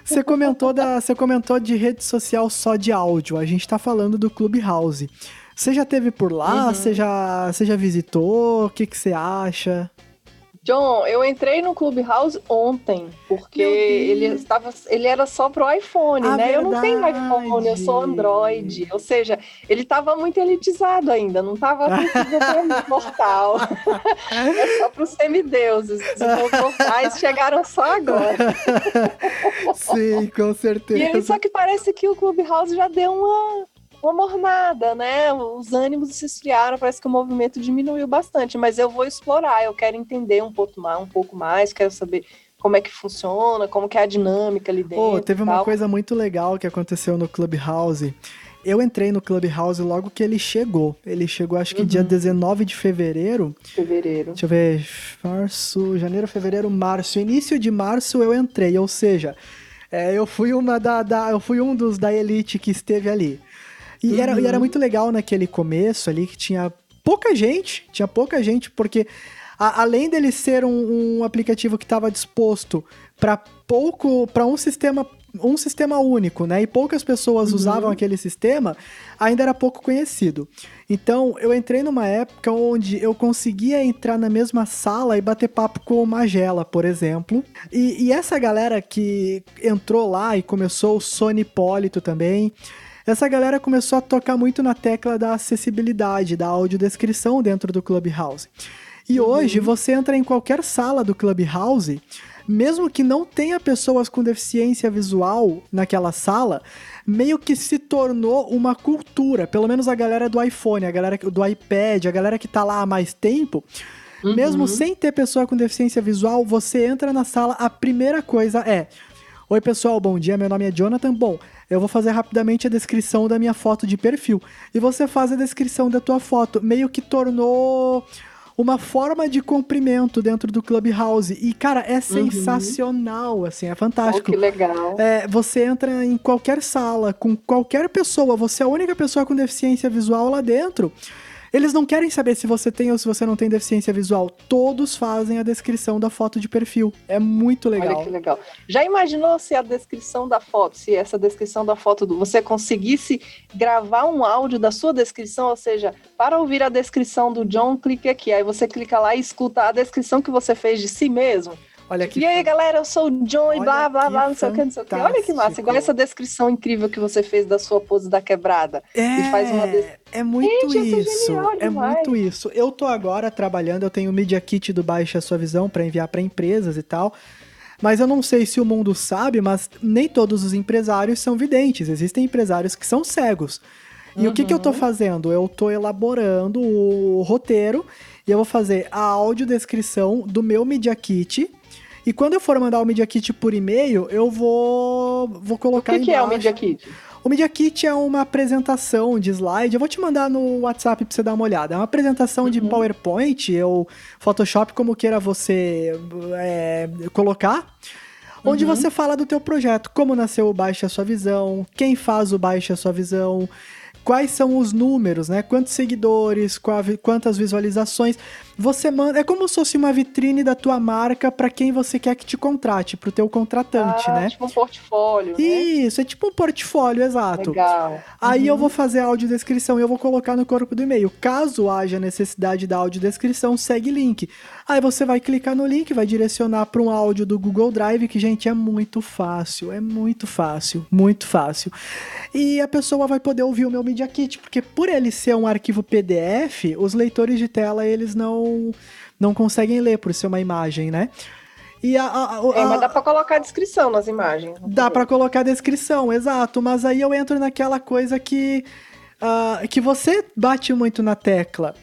Você comentou, da, você comentou de rede social só de áudio. A gente tá falando do Clubhouse. Você já teve por lá? Uhum. Você já, você já visitou? O que que você acha? John, eu entrei no Clubhouse ontem, porque ele estava, ele era só pro iPhone, Ah, né? Eu não tenho verdade. iPhone, eu sou Android. Ou seja, ele estava muito elitizado ainda, não estava acessível para mim, mortal. É só para os semideuses. Os mortais chegaram só agora. Sim, com E aí, só certeza. que parece que o Clubhouse já deu uma, uma mornada, né? Os ânimos se esfriaram, parece que o movimento diminuiu bastante, mas eu vou explorar, eu quero entender um pouco mais, um pouco mais quero saber como é que funciona, como que é a dinâmica ali dentro. Pô, teve uma coisa muito legal que aconteceu no Clubhouse. Eu entrei no Clubhouse logo que ele chegou. Ele chegou, acho que Uhum. dia 19 de fevereiro. fevereiro. Deixa eu ver. Março, janeiro, fevereiro, março. Início de março eu entrei, ou seja, é, eu fui uma da, da- Eu fui um dos da elite que esteve ali. E, era, e era muito legal naquele começo ali que tinha pouca gente. Tinha pouca gente, porque a- além dele ser um, um aplicativo que estava disposto para pouco. para um sistema. Um sistema único, né? E poucas pessoas usavam aquele sistema, ainda era pouco conhecido. Então, eu entrei numa época onde eu conseguia entrar na mesma sala e bater papo com o Magela, por exemplo. E, e essa galera que entrou lá e começou, o Sony Hipólito também, essa galera começou a tocar muito na tecla da acessibilidade, da audiodescrição dentro do Clubhouse. E hoje, você entra em qualquer sala do Clubhouse, mesmo que não tenha pessoas com deficiência visual naquela sala, meio que se tornou uma cultura. Pelo menos a galera do iPhone, a galera do iPad, a galera que tá lá há mais tempo. Uhum. Mesmo sem ter pessoa com deficiência visual, você entra na sala, a primeira coisa é: Oi, pessoal, bom dia. Meu nome é Jonathan. Bom, eu vou fazer rapidamente a descrição da minha foto de perfil. E você faz a descrição da tua foto. Meio que tornou uma forma de cumprimento dentro do Clubhouse. E, cara, é sensacional, assim, é Oh, fantástico. que legal. É, você entra em qualquer sala, com qualquer pessoa, você é a única pessoa com deficiência visual lá dentro. Eles não querem saber se você tem ou se você não tem deficiência visual. Todos fazem a descrição da foto de perfil. É muito legal. Olha que legal. Já imaginou se a descrição da foto, se essa descrição da foto do você conseguisse gravar um áudio da sua descrição, ou seja, para ouvir a descrição do John, clique aqui. Aí você clica lá e escuta a descrição que você fez de si mesmo. Olha que E aí, galera, eu sou o John e blá, blá, blá, não sei o que, não sei o que. Olha que massa. Igual essa descrição incrível que você fez da sua pose da quebrada. É, E faz uma des- é muito Gente, isso é é muito isso. Eu tô agora trabalhando, eu tenho o Media Kit do Baixa Sua Visão para enviar para empresas e tal. Mas eu não sei se o mundo sabe, mas nem todos os empresários são videntes. Existem empresários que são cegos. E o que, que eu Uhum. tô fazendo? Eu tô elaborando o roteiro e eu vou fazer a audiodescrição do meu Media Kit. E quando eu for mandar o Media Kit por e-mail, eu vou, vou O colocar que, que é o. Media Kit? O Media Kit é uma apresentação de slide. Eu vou te mandar no WhatsApp pra você dar uma olhada. É uma apresentação de Uhum. PowerPoint ou Photoshop, como queira você é, colocar. onde uhum. você fala do teu projeto, como nasceu o Baixa Sua Visão, quem faz o Baixa Sua Visão, quais são os números, né? Quantos seguidores, quantas visualizações. Você manda, é como se fosse uma vitrine da tua marca para quem você quer que te contrate, pro teu contratante, ah, né? Tipo um portfólio, né? Isso, é tipo um portfólio, exato. Legal. Aí uhum. eu vou fazer a audiodescrição e eu vou colocar no corpo do e-mail. Caso haja necessidade da audiodescrição, segue link. Aí você vai clicar no link, vai direcionar para um áudio do Google Drive, que, gente, é muito fácil, é muito fácil, muito fácil. E a pessoa vai poder ouvir o meu Media Kit, porque por ele ser um arquivo PDF, os leitores de tela, eles não não, conseguem ler por ser uma imagem, né? E a, a, a, é, mas dá para colocar descrição nas imagens. Dá para colocar descrição, exato. Mas aí eu entro naquela coisa que, uh, que você bate muito na tecla.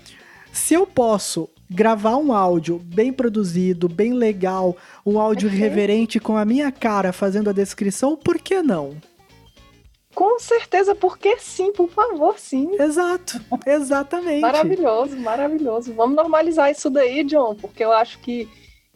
Se eu posso gravar um áudio bem produzido, bem legal, um áudio uhum. reverente com a minha cara fazendo a descrição, por que não? Com certeza, porque sim, por favor, sim. Exato, exatamente. maravilhoso, maravilhoso. Vamos normalizar isso daí, John, porque eu acho que,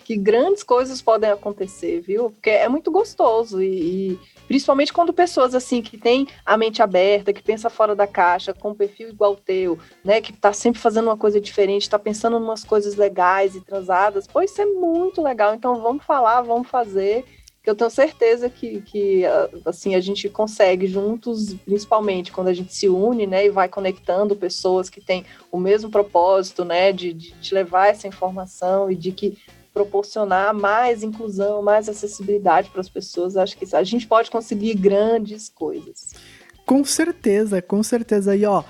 que grandes coisas podem acontecer, viu? Porque é muito gostoso e, e principalmente quando pessoas assim que têm a mente aberta, que pensa fora da caixa, com um perfil igual ao teu, né, que tá sempre fazendo uma coisa diferente, tá pensando em umas coisas legais e transadas, pô, isso é muito legal. Então vamos falar, vamos fazer que eu tenho certeza que, que assim a gente consegue juntos, principalmente quando a gente se une, né, e vai conectando pessoas que têm o mesmo propósito, né, de, de levar essa informação e de que proporcionar mais inclusão, mais acessibilidade para as pessoas, acho que a gente pode conseguir grandes coisas. Com certeza, com certeza. E ó,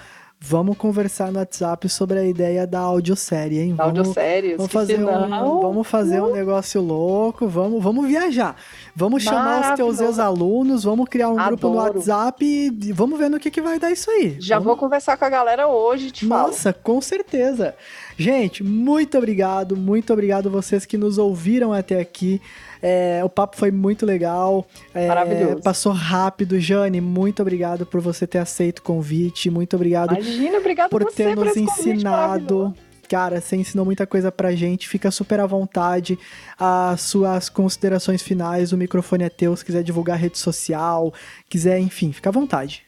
Vamos conversar no WhatsApp sobre a ideia da audiosérie, hein? Vamos, audiosérie, vamos fazer um, Vamos fazer um negócio louco, vamos, vamos viajar. Vamos chamar os teus ex-alunos, vamos criar um Adoro. grupo no WhatsApp e vamos ver no que, que vai dar isso aí. Já vamos... vou conversar com a galera hoje, te falo. Nossa, com certeza. Gente, muito obrigado, muito obrigado vocês que nos ouviram até aqui. É, o papo foi muito legal. É, Maravilhoso. Passou rápido. Jane, muito obrigado por você ter aceito o convite. Muito obrigado Imagina, obrigado por ter nos ensinado. Cara, você ensinou muita coisa pra gente. Fica super à vontade. As suas considerações finais, o microfone é teu. Se quiser divulgar rede social, quiser, enfim, fica à vontade.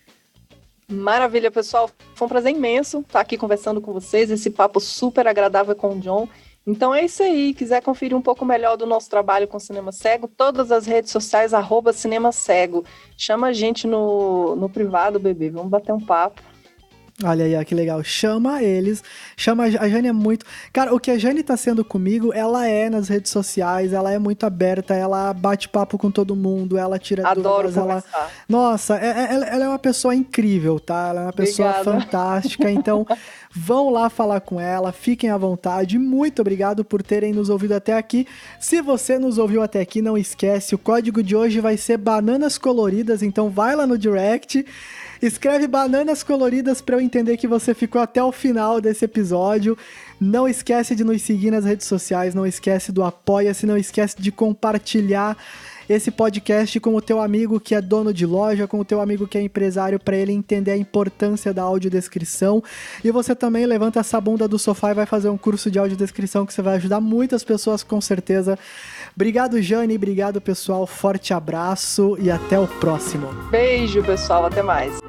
Maravilha, pessoal. Foi um prazer imenso estar aqui conversando com vocês. Esse papo super agradável com o John. Então é isso aí. Quiser conferir um pouco melhor do nosso trabalho com Cinema Cego, todas as redes sociais, arroba Cinema Cego. Chama a gente no, no privado, bebê. Vamos bater um papo. Olha aí, que legal. Chama eles. Chama a Jane é muito. Cara, o que a Jane tá sendo comigo, ela é nas redes sociais, ela é muito aberta, ela bate papo com todo mundo, ela tira Adoro dúvidas, ela. Nossa, é, é, ela é uma pessoa incrível, tá? Ela é uma pessoa Obrigada. fantástica. Então, vão lá falar com ela, fiquem à vontade. Muito obrigado por terem nos ouvido até aqui. Se você nos ouviu até aqui, não esquece, o código de hoje vai ser bananas coloridas, então vai lá no direct Escreve bananas coloridas para eu entender que você ficou até o final desse episódio. Não esquece de nos seguir nas redes sociais, não esquece do apoia-se, não esquece de compartilhar esse podcast com o teu amigo que é dono de loja, com o teu amigo que é empresário, para ele entender a importância da audiodescrição. E você também levanta essa bunda do sofá e vai fazer um curso de audiodescrição que você vai ajudar muitas pessoas com certeza. Obrigado, Jane, obrigado, pessoal. Forte abraço e até o próximo. Beijo, pessoal. Até mais.